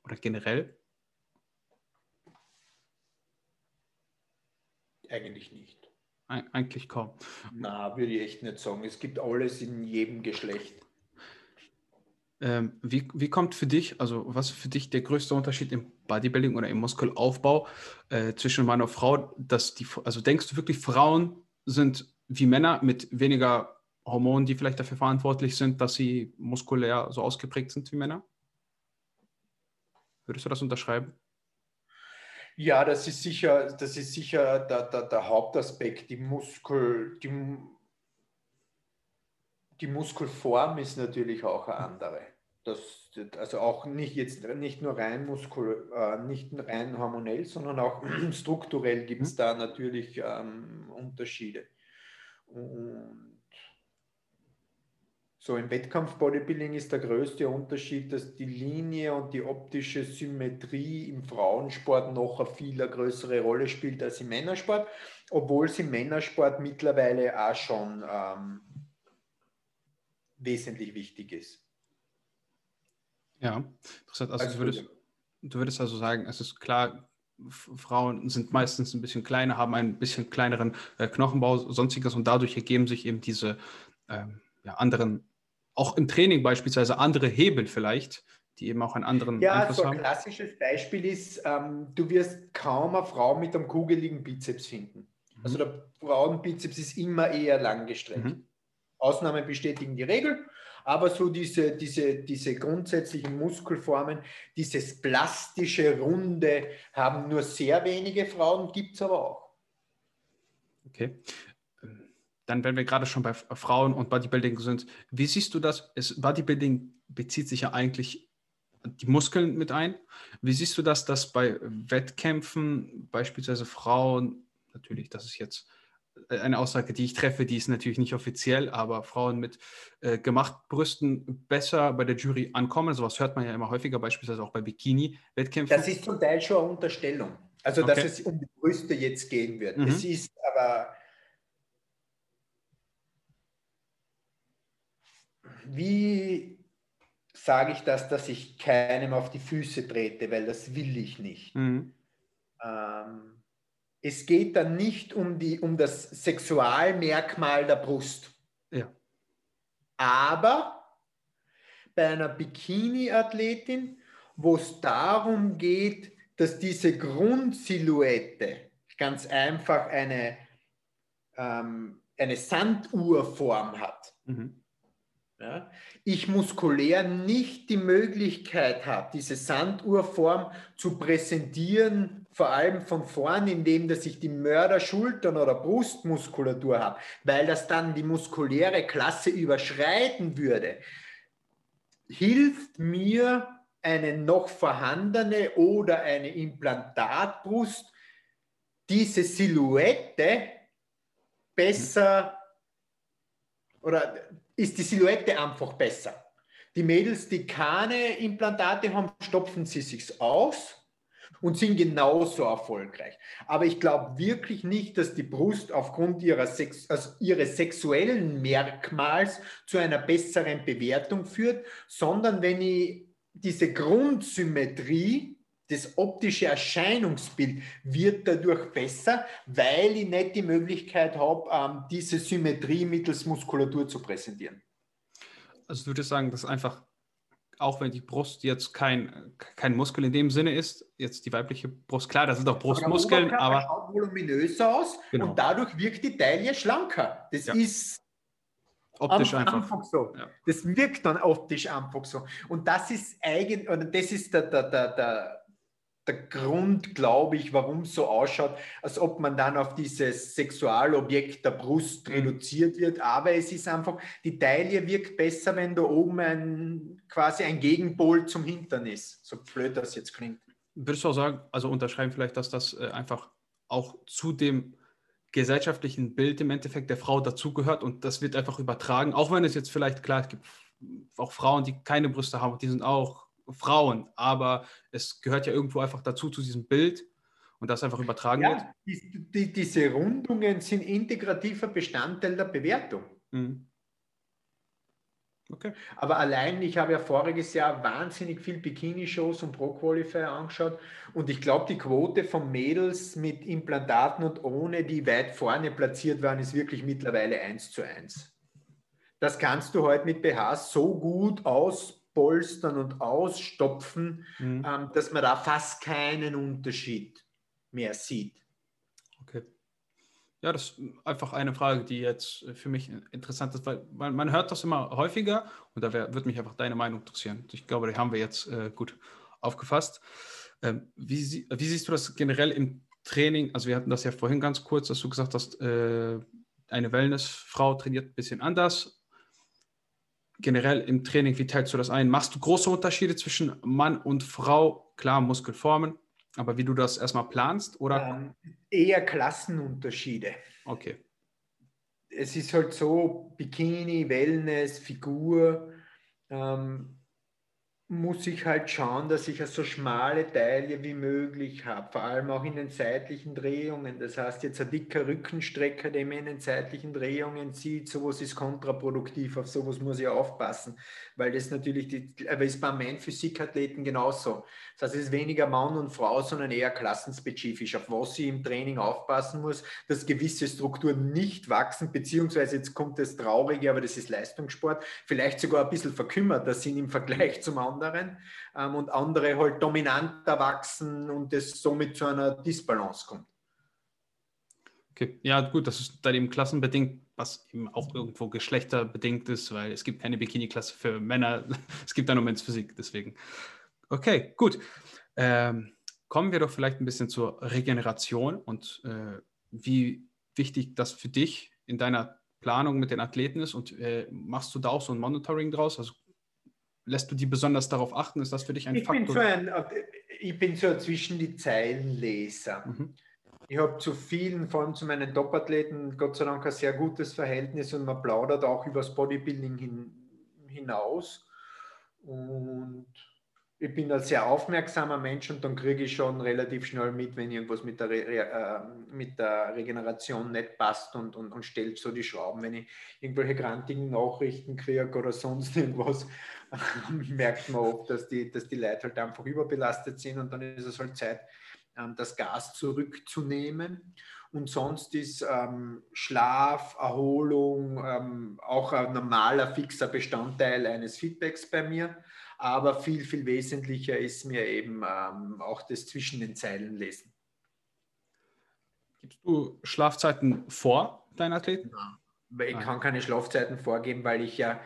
A: Oder generell?
B: Eigentlich nicht.
A: Eig eigentlich kaum.
B: Na, würde ich echt nicht sagen. Es gibt alles in jedem Geschlecht.
A: Ähm, wie, wie kommt für dich, also was ist für dich der größte Unterschied im Bodybuilding oder im Muskelaufbau äh, zwischen Mann und Frau? Dass die, also denkst du wirklich, Frauen sind wie Männer mit weniger Hormonen, die vielleicht dafür verantwortlich sind, dass sie muskulär so ausgeprägt sind wie Männer? Würdest du das unterschreiben?
B: Ja, das ist sicher, das ist sicher der, der, der Hauptaspekt. Die Muskel, die, die Muskelform ist natürlich auch eine andere. Das, also auch nicht jetzt nicht nur rein Muskel, äh, nicht rein hormonell, sondern auch strukturell gibt es da natürlich ähm, Unterschiede. Und so im Wettkampf-Bodybuilding ist der größte Unterschied, dass die Linie und die optische Symmetrie im Frauensport noch eine viel größere Rolle spielt als im Männersport, obwohl es im Männersport mittlerweile auch schon ähm, wesentlich wichtig ist.
A: Ja, interessant. Also,
B: Also
A: du, würdest, du würdest also sagen, es ist klar, Frauen sind meistens ein bisschen kleiner, haben einen bisschen kleineren äh, Knochenbau, sonstiges und dadurch ergeben sich eben diese ähm, ja, anderen, auch im Training beispielsweise andere Hebel vielleicht, die eben auch einen anderen
B: Ja,
A: Einfluss
B: so ein
A: haben.
B: klassisches Beispiel ist, ähm, du wirst kaum eine Frau mit einem kugeligen Bizeps finden. Also der Frauenbizeps ist immer eher langgestreckt.
A: Mhm.
B: Ausnahmen bestätigen die Regel, aber so diese, diese, diese grundsätzlichen Muskelformen, dieses plastische, runde, haben nur sehr wenige Frauen, gibt es aber auch.
A: Okay. Dann, wenn wir gerade schon bei Frauen und Bodybuilding sind, wie siehst du das? Es, Bodybuilding bezieht sich ja eigentlich die Muskeln mit ein. Wie siehst du das, dass bei Wettkämpfen beispielsweise Frauen, natürlich, das ist jetzt eine Aussage, die ich treffe, die ist natürlich nicht offiziell, aber Frauen mit äh, gemachten Brüsten besser bei der Jury ankommen. Sowas hört man ja immer häufiger, beispielsweise auch bei Bikini-Wettkämpfen.
B: Das ist zum Teil schon eine Unterstellung. Also, dass
A: Okay.
B: es um die Brüste jetzt gehen wird.
A: Mhm.
B: Es ist aber wie sage ich das, dass ich keinem auf die Füße trete, weil das will ich nicht. Mhm. Ähm, es geht dann nicht um, die, um das Sexualmerkmal der Brust.
A: Ja.
B: Aber bei einer Bikini-Athletin, wo es darum geht, dass diese Grundsilhouette ganz einfach eine, ähm, eine Sanduhrform hat. Mhm ja, ich muskulär nicht die Möglichkeit habe, diese Sanduhrform zu präsentieren, vor allem von vorn, indem dass ich die Mörderschultern oder Brustmuskulatur habe, weil das dann die muskuläre Klasse überschreiten würde, hilft mir eine noch vorhandene oder eine Implantatbrust, diese Silhouette besser oder ist die Silhouette einfach besser. Die Mädels, die keine Implantate haben, stopfen sie sich aus und sind genauso erfolgreich. Aber ich glaube wirklich nicht, dass die Brust aufgrund ihrer Sex, also ihres sexuellen Merkmals zu einer besseren Bewertung führt, sondern wenn ich diese Grundsymmetrie das optische Erscheinungsbild wird dadurch besser, weil ich nicht die Möglichkeit habe, ähm, diese Symmetrie mittels Muskulatur zu präsentieren.
A: Also du würdest sagen, dass einfach, auch wenn die Brust jetzt kein, kein Muskel in dem Sinne ist, jetzt die weibliche Brust, klar, das sind auch Brustmuskeln, aber...
B: schaut voluminöser aus genau. und dadurch wirkt die Taille schlanker. Das ja. ist optisch einfach. einfach so. Ja. Das wirkt dann optisch einfach so. Und das ist eigentlich, das ist der, der, der, der der Grund, glaube ich, warum es so ausschaut, als ob man dann auf dieses Sexualobjekt der Brust mhm. reduziert wird. Aber es ist einfach, die Taille wirkt besser, wenn da oben ein, quasi ein Gegenpol zum Hintern ist. So blöd das jetzt klingt.
A: Würdest du auch sagen, also unterschreiben vielleicht, dass das äh, einfach auch zu dem gesellschaftlichen Bild im Endeffekt der Frau dazugehört und das wird einfach übertragen, auch wenn es jetzt vielleicht klar, es gibt auch Frauen, die keine Brüste haben, die sind auch Frauen, aber es gehört ja irgendwo einfach dazu, zu diesem Bild und das einfach übertragen ja, wird.
B: Die, die, diese Rundungen sind integrativer Bestandteil der Bewertung. Mhm. Okay. Aber allein, ich habe ja voriges Jahr wahnsinnig viel Bikini-Shows und Pro-Qualifier angeschaut und ich glaube, die Quote von Mädels mit Implantaten und ohne, die weit vorne platziert waren, ist wirklich mittlerweile 1 zu 1. Das kannst du heute mit BHs so gut aus Polstern und Ausstopfen, mhm. ähm, dass man da fast keinen Unterschied mehr sieht.
A: Okay. Ja, das ist einfach eine Frage, die jetzt für mich interessant ist, weil man, man hört das immer häufiger und da würde mich einfach deine Meinung interessieren. Ich glaube, die haben wir jetzt äh, gut aufgefasst. Ähm, wie, wie, siehst du das generell im Training? Also wir hatten das ja vorhin ganz kurz, dass du gesagt hast, äh, eine Wellnessfrau trainiert ein bisschen anders generell im Training, wie teilst du das ein? Machst du große Unterschiede zwischen Mann und Frau? Klar, Muskelformen, aber wie du das erstmal planst? Oder? Ähm,
B: eher Klassenunterschiede.
A: Okay.
B: Es ist halt so, Bikini, Wellness, Figur. Ähm, muss ich halt schauen, dass ich so schmale Taille wie möglich habe, vor allem auch in den seitlichen Drehungen. Das heißt, jetzt ein dicker Rückenstrecker, den man in den seitlichen Drehungen sieht, sowas ist kontraproduktiv, auf sowas muss ich aufpassen, weil das natürlich, die, aber ist beim Man-Physik-Athleten genauso. Das heißt, es ist weniger Mann und Frau, sondern eher klassenspezifisch, auf was ich im Training aufpassen muss, dass gewisse Strukturen nicht wachsen, beziehungsweise jetzt kommt das Traurige, aber das ist Leistungssport, vielleicht sogar ein bisschen verkümmerter sind im Vergleich zum anderen ähm, und andere halt dominanter wachsen und es somit zu einer Disbalance kommt.
A: Okay, ja gut, das ist dann eben klassenbedingt, was eben auch irgendwo geschlechterbedingt ist, weil es gibt keine Bikini-Klasse für Männer, es gibt da nur Men's Physik, deswegen. Okay, gut. Ähm, kommen wir doch vielleicht ein bisschen zur Regeneration und äh, wie wichtig das für dich in deiner Planung mit den Athleten ist und äh, machst du da auch so ein Monitoring draus? Also lässt du die besonders darauf achten? Ist das für dich ein
B: ich
A: Faktor?
B: Bin so ein, ich bin so zwischen die Zeilen Leser. Mhm. Ich habe zu vielen, vor allem zu meinen Top-Athleten, Gott sei Dank ein sehr gutes Verhältnis und man plaudert auch über das Bodybuilding hin, hinaus. Und ich bin ein sehr aufmerksamer Mensch und dann kriege ich schon relativ schnell mit, wenn irgendwas mit der, Re äh, mit der Regeneration nicht passt und, und, und stellt so die Schrauben. Wenn ich irgendwelche grantigen Nachrichten kriege oder sonst irgendwas, merkt man oft, dass die, dass die Leute halt einfach überbelastet sind und dann ist es halt Zeit, ähm, das Gas zurückzunehmen. Und sonst ist ähm, Schlaf, Erholung ähm, auch ein normaler, fixer Bestandteil eines Feedbacks bei mir aber viel, viel wesentlicher ist mir eben ähm, auch das zwischen den Zeilen lesen.
A: Gibst du Schlafzeiten vor deinen Athleten?
B: Ja, ich kann keine Schlafzeiten vorgeben, weil ich ja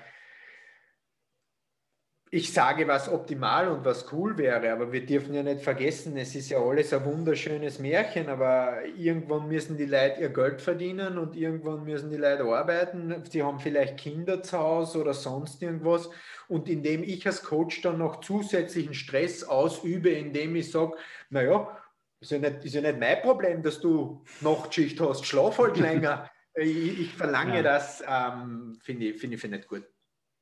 B: ich sage, was optimal und was cool wäre, aber wir dürfen ja nicht vergessen, es ist ja alles ein wunderschönes Märchen, aber irgendwann müssen die Leute ihr Geld verdienen und irgendwann müssen die Leute arbeiten. Sie haben vielleicht Kinder zu Hause oder sonst irgendwas. Und indem ich als Coach dann noch zusätzlichen Stress ausübe, indem ich sage, naja, ist ja, nicht, ist ja nicht mein Problem, dass du Nachtschicht hast, schlaf halt länger. ich, ich verlange ja. das, ähm, finde ich, find ich find nicht gut.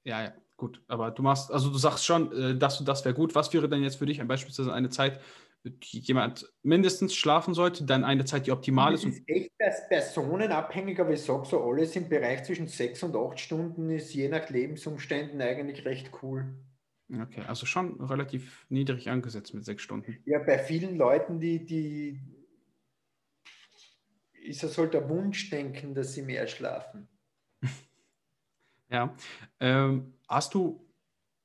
A: Ja, ja. Gut, aber du machst, also du sagst schon, äh, dass du das wäre gut. Was wäre denn jetzt für dich beispielsweise eine Zeit, die jemand mindestens schlafen sollte, dann eine Zeit, die optimal ist?
B: Das ist echt personenabhängig, aber ich sage so, alles im Bereich zwischen sechs und acht Stunden ist je nach Lebensumständen eigentlich recht cool.
A: Okay, also schon relativ niedrig angesetzt mit sechs Stunden.
B: Ja, bei vielen Leuten, die, die ist es halt der Wunschdenken, dass sie mehr schlafen.
A: Ja. Ähm, hast du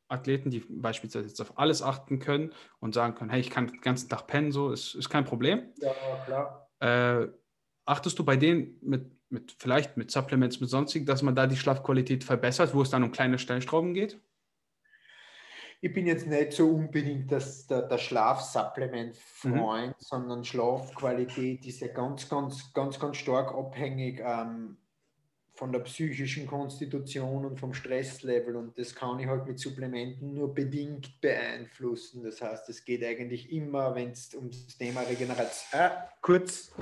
A: Athleten, die beispielsweise jetzt auf alles achten können und sagen können, hey, ich kann den ganzen Tag pennen, so ist, ist kein Problem.
B: Ja, klar.
A: Äh, achtest du bei denen mit, mit vielleicht mit Supplements, mit sonstigen, dass man da die Schlafqualität verbessert, wo es dann um kleine Stellstrauben geht?
B: Ich bin jetzt nicht so unbedingt das, der, der Schlafsupplement-Freund, mhm. sondern Schlafqualität ist ja ganz, ganz, ganz, ganz stark abhängig ähm, von der psychischen Konstitution und vom Stresslevel und das kann ich halt mit Supplementen nur bedingt beeinflussen. Das heißt, es geht eigentlich immer, wenn es um das Thema Regeneration. Ah, kurz.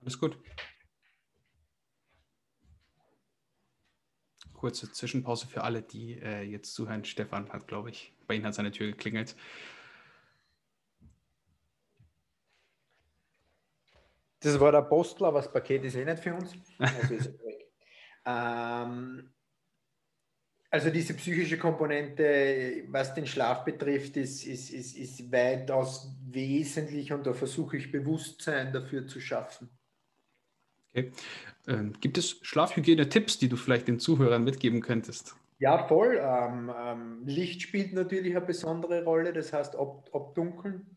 A: Alles gut. Kurze Zwischenpause für alle, die äh, jetzt zuhören. Stefan hat, glaube ich, bei Ihnen hat seine Tür geklingelt.
B: Das war der Postler, aber das Paket ist eh nicht für uns. Also ähm, also diese psychische Komponente, was den Schlaf betrifft, ist, ist, ist, ist weitaus wesentlich und da versuche ich Bewusstsein dafür zu schaffen.
A: Okay. Ähm, gibt es Schlafhygiene-Tipps, die du vielleicht den Zuhörern mitgeben könntest?
B: Ja, voll. Ähm, ähm, Licht spielt natürlich eine besondere Rolle, das heißt ob, abdunkeln.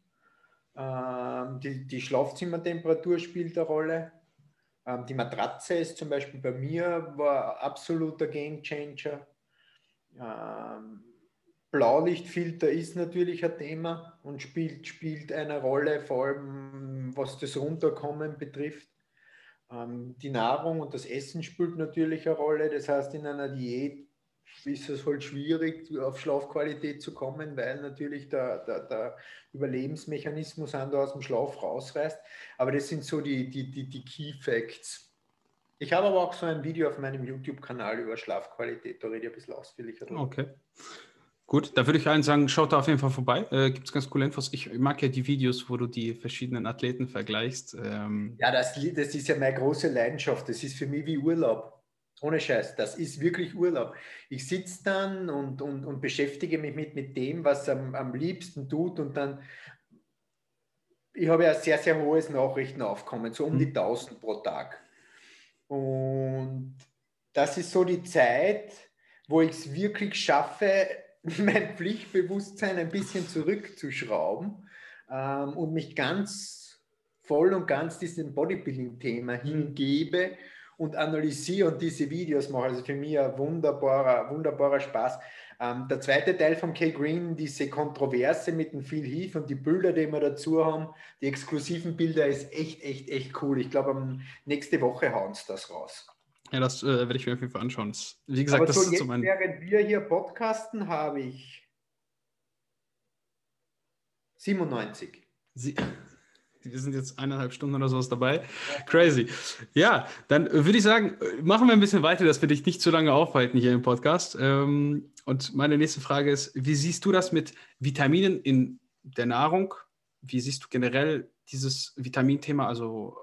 B: Ähm, die, die Schlafzimmertemperatur spielt eine Rolle. Ähm, die Matratze ist zum Beispiel bei mir war absoluter Gamechanger. Ähm, Blaulichtfilter ist natürlich ein Thema und spielt, spielt eine Rolle, vor allem was das Runterkommen betrifft. Ähm, die Nahrung und das Essen spielt natürlich eine Rolle. Das heißt, in einer Diät ist es halt schwierig, auf Schlafqualität zu kommen, weil natürlich der, der, der Überlebensmechanismus an aus dem Schlaf rausreißt. Aber das sind so die, die, die, die Key Facts. Ich habe aber auch so ein Video auf meinem YouTube-Kanal über Schlafqualität, da rede ich ein bisschen ausführlicher
A: drüber. Okay. Gut, da würde ich allen sagen, schaut da auf jeden Fall vorbei. Äh, Gibt es ganz coole Infos. Ich mag ja die Videos, wo du die verschiedenen Athleten vergleichst.
B: Ähm ja, das, das ist ja meine große Leidenschaft. Das ist für mich wie Urlaub. Ohne Scheiß, das ist wirklich Urlaub. Ich sitze dann und, und, und beschäftige mich mit, mit dem, was am, am liebsten tut und dann, ich habe ja ein sehr, sehr hohes Nachrichtenaufkommen, so um die 1000 mhm. pro Tag. Und das ist so die Zeit, wo ich es wirklich schaffe, mein Pflichtbewusstsein ein bisschen zurückzuschrauben ähm, und mich ganz voll und ganz diesem Bodybuilding-Thema mhm. hingebe und analysiere und diese Videos mache. Also für mich ein wunderbarer, wunderbarer Spaß. Ähm, der zweite Teil von K Green, diese Kontroverse mit dem Phil Heath und die Bilder, die wir dazu haben, die exklusiven Bilder, ist echt, echt, echt cool. Ich glaube, nächste Woche hauen sie das raus.
A: Ja, das äh, werde ich mir auf jeden Fall anschauen. Wie gesagt, Aber
B: das so ist jetzt, so mein... während wir hier podcasten, habe ich 97.
A: Sie Wir sind jetzt eineinhalb Stunden oder sowas dabei. Crazy. Ja, dann würde ich sagen, machen wir ein bisschen weiter, dass wir dich nicht zu lange aufhalten hier im Podcast. Ähm, und meine nächste Frage ist, wie siehst du das mit Vitaminen in der Nahrung? Wie siehst du generell dieses Vitaminthema? Also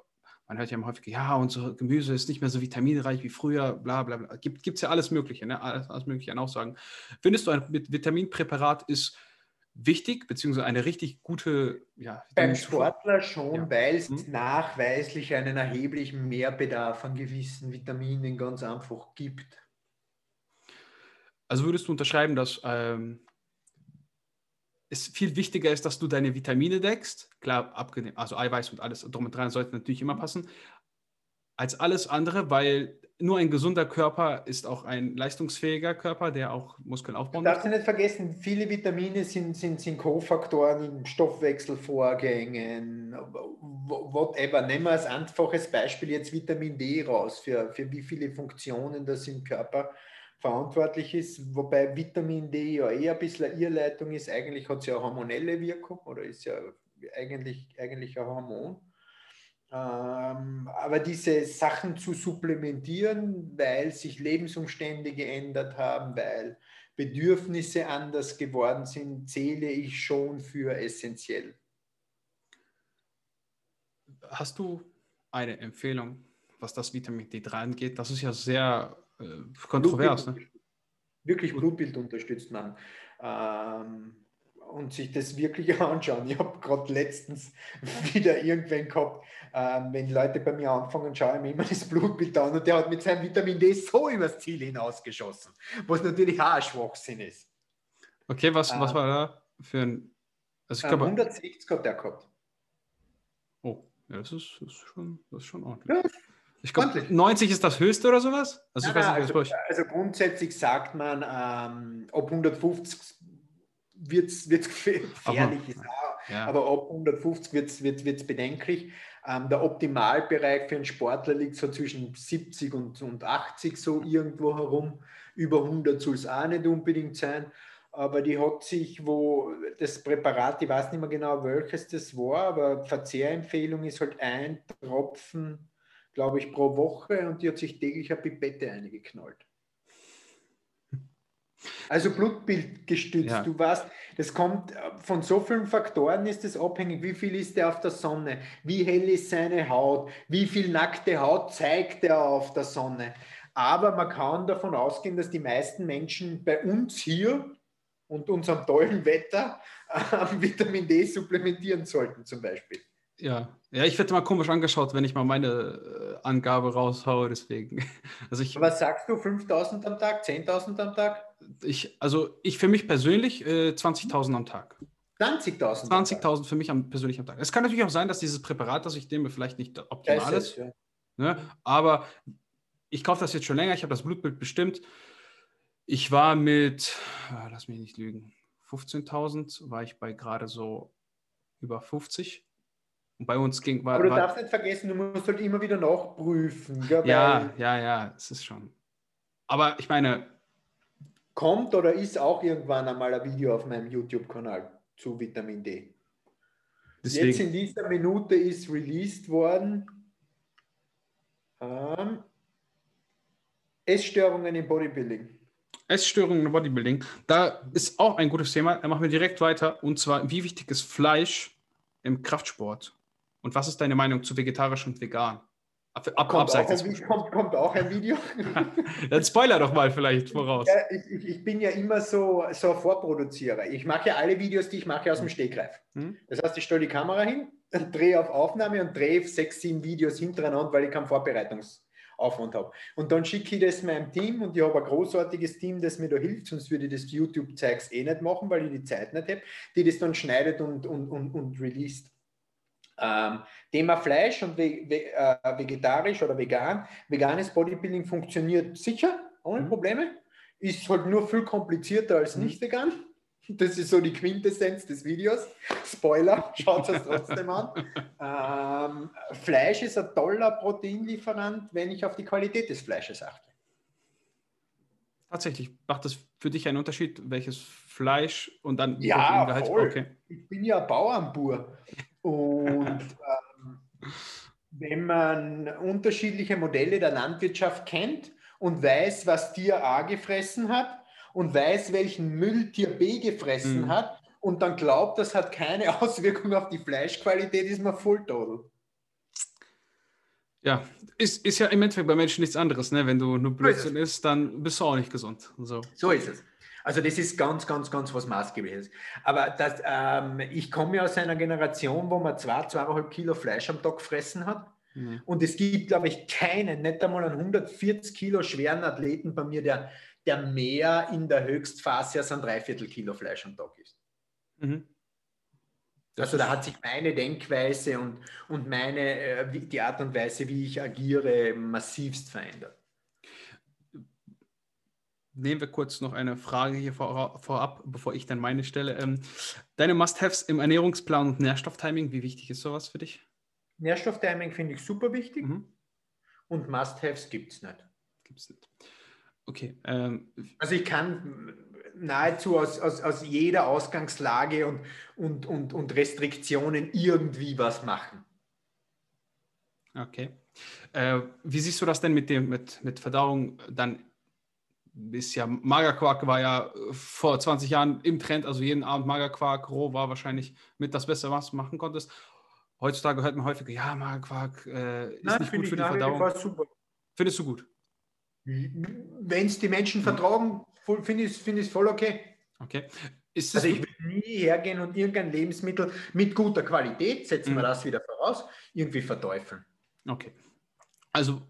A: man hört ja immer häufig, ja, unser Gemüse ist nicht mehr so vitaminreich wie früher, bla bla bla. Gibt es ja alles Mögliche, ne? alles, alles Mögliche an Aussagen. Findest du, ein Vitaminpräparat ist wichtig, beziehungsweise eine richtig gute. Ja,
B: Beim Sportler schon, ja. weil es hm? nachweislich einen erheblichen Mehrbedarf an gewissen Vitaminen ganz einfach gibt.
A: Also würdest du unterschreiben, dass ähm, es viel wichtiger ist, dass du deine Vitamine deckst. Klar, abgenehm, also Eiweiß und alles drum und dran sollte natürlich immer passen, als alles andere, weil nur ein gesunder Körper ist auch ein leistungsfähiger Körper, der auch Muskeln aufbauen
B: kann. Darfst du nicht vergessen, viele Vitamine sind, sind, sind Kofaktoren in Stoffwechselvorgängen, whatever. Nehmen wir als einfaches Beispiel jetzt Vitamin D raus, für, für wie viele Funktionen das im Körper verantwortlich ist, wobei Vitamin D ja eher ein bisschen eine Irrleitung ist. Eigentlich hat es ja eine hormonelle Wirkung oder ist ja eigentlich, eigentlich ein Hormon. Ähm, aber diese Sachen zu supplementieren, weil sich Lebensumstände geändert haben, weil Bedürfnisse anders geworden sind, zähle ich schon für essentiell.
A: Hast du eine Empfehlung, was das Vitamin D3 angeht? Das ist ja sehr äh, kontrovers.
B: Blutbild, ne? Wirklich Blutbild unterstützt man. Ähm, und sich das wirklich anschauen. Ich habe gerade letztens wieder irgendwen gehabt, ähm, wenn Leute bei mir anfangen, schaue ich mir immer das Blutbild an und der hat mit seinem Vitamin D so übers Ziel hinausgeschossen, was natürlich auch ein Schwachsinn ist.
A: Okay, was, ähm, was war da für ein.
B: Also ich glaube, 160 hat der gehabt.
A: Oh, ja, das ist, das ist, schon, das ist schon ordentlich. Ja, ich glaube, 90 ist das höchste oder sowas?
B: Also, nein, nein, also, also, grundsätzlich sagt man, ähm, ab 150 wird es gefährlich, ja. aber ab 150 wird es wird's, bedenklich. Ähm, der Optimalbereich für einen Sportler liegt so zwischen 70 und, und 80 so irgendwo herum. Über 100 soll es auch nicht unbedingt sein. Aber die hat sich, wo das Präparat, ich weiß nicht mehr genau, welches das war, aber Verzehrempfehlung ist halt ein Tropfen glaube ich, pro Woche und die hat sich täglich eine Pipette eingeknallt. Also Blutbild gestützt. Ja. Du weißt, das kommt von so vielen Faktoren, ist es abhängig. Wie viel ist er auf der Sonne? Wie hell ist seine Haut? Wie viel nackte Haut zeigt er auf der Sonne? Aber man kann davon ausgehen, dass die meisten Menschen bei uns hier und unserem tollen Wetter äh, Vitamin D supplementieren sollten, zum Beispiel.
A: Ja, ja, ich werde mal komisch angeschaut, wenn ich mal meine äh, Angabe raushaue, deswegen.
B: Also ich, Was sagst du, 5000 am Tag, 10.000 am Tag?
A: Ich, also ich für mich persönlich äh, 20.000 am Tag.
B: 20.000?
A: 20.000 für mich am, persönlich am Tag. Es kann natürlich auch sein, dass dieses Präparat, das ich nehme, vielleicht nicht optimal ist. ist ja. ne? Aber ich kaufe das jetzt schon länger, ich habe das Blutbild bestimmt. Ich war mit, ah, lass mich nicht lügen, 15.000 war ich bei gerade so über 50 und bei uns ging.
B: War, Aber du war, darfst nicht vergessen, du musst halt immer wieder nachprüfen.
A: Gell, ja, ja, ja, es ist schon. Aber ich meine.
B: Kommt oder ist auch irgendwann einmal ein Video auf meinem YouTube-Kanal zu Vitamin D. Deswegen. Jetzt in dieser Minute ist released worden. Ähm, Essstörungen im Bodybuilding.
A: Essstörungen im Bodybuilding. Da ist auch ein gutes Thema. Da machen wir direkt weiter. Und zwar, wie wichtig ist Fleisch im Kraftsport? Und was ist deine Meinung zu vegetarisch und vegan?
B: Ab, ab, kommt, auch ein, kommt, kommt, auch ein Video.
A: Dann spoiler doch mal vielleicht voraus.
B: Ja, ich, ich, bin ja immer so, so ein Vorproduzierer. Ich mache ja alle Videos, die ich mache, aus dem hm. Stegreif. Hm? Das heißt, ich stelle die Kamera hin, drehe auf Aufnahme und drehe sechs, sieben Videos hintereinander, weil ich keinen Vorbereitungsaufwand habe. Und dann schicke ich das meinem Team und ich habe ein großartiges Team, das mir da hilft, sonst würde ich das YouTube-Zeugs eh nicht machen, weil ich die Zeit nicht habe, die das dann schneidet und, und, und, und released. Ähm, Thema Fleisch und ve ve äh, vegetarisch oder vegan. Veganes Bodybuilding funktioniert sicher, ohne mhm. Probleme. Ist halt nur viel komplizierter als mhm. nicht vegan. Das ist so die Quintessenz des Videos. Spoiler, schaut es trotzdem an. Ähm, Fleisch ist ein toller Proteinlieferant, wenn ich auf die Qualität des Fleisches achte.
A: Tatsächlich, macht das für dich einen Unterschied, welches Fleisch und dann
B: ja, voll. Okay. Ich bin ja Bauernbur. Und ähm, wenn man unterschiedliche Modelle der Landwirtschaft kennt und weiß, was Tier A gefressen hat und weiß, welchen Müll Tier B gefressen mhm. hat und dann glaubt, das hat keine Auswirkung auf die Fleischqualität, ist man voll total.
A: Ja, ist, ist ja im Endeffekt bei Menschen nichts anderes. Ne? Wenn du nur Blödsinn isst, dann bist du auch nicht gesund. So.
B: so ist es. Also das ist ganz, ganz, ganz was Maßgebliches. Aber das, ähm, ich komme ja aus einer Generation, wo man zwei, zweieinhalb Kilo Fleisch am Tag gefressen hat. Mhm. Und es gibt, glaube ich, keinen, nicht einmal einen 140 Kilo schweren Athleten bei mir, der, der mehr in der Höchstphase als ein Dreiviertel Kilo Fleisch am Tag ist. Mhm. Also da hat sich meine Denkweise und, und meine, äh, die Art und Weise, wie ich agiere, massivst verändert.
A: Nehmen wir kurz noch eine Frage hier vor, vorab, bevor ich dann meine stelle. Ähm, deine Must-Haves im Ernährungsplan und Nährstofftiming, wie wichtig ist sowas für dich?
B: Nährstofftiming finde ich super wichtig mhm. und Must-Haves gibt es nicht. Gibt es nicht.
A: Okay. Ähm,
B: also ich kann nahezu aus, aus, aus jeder Ausgangslage und, und, und, und Restriktionen irgendwie was machen.
A: Okay. Äh, wie siehst du das denn mit dem mit, mit Verdauung dann? Ist ja Magerquark war ja vor 20 Jahren im Trend, also jeden Abend Magerquark roh war wahrscheinlich mit das Beste, was du machen konntest. Heutzutage hört man häufiger, ja, Magerquark äh, ist Nein, nicht gut für die Verdauung. Findest du gut?
B: Wenn es die Menschen vertragen, finde ich es find voll okay.
A: Okay.
B: also ich will nie hergehen und irgendein Lebensmittel mit guter Qualität, setzen mhm. wir das wieder voraus, irgendwie verteufeln.
A: Okay. Also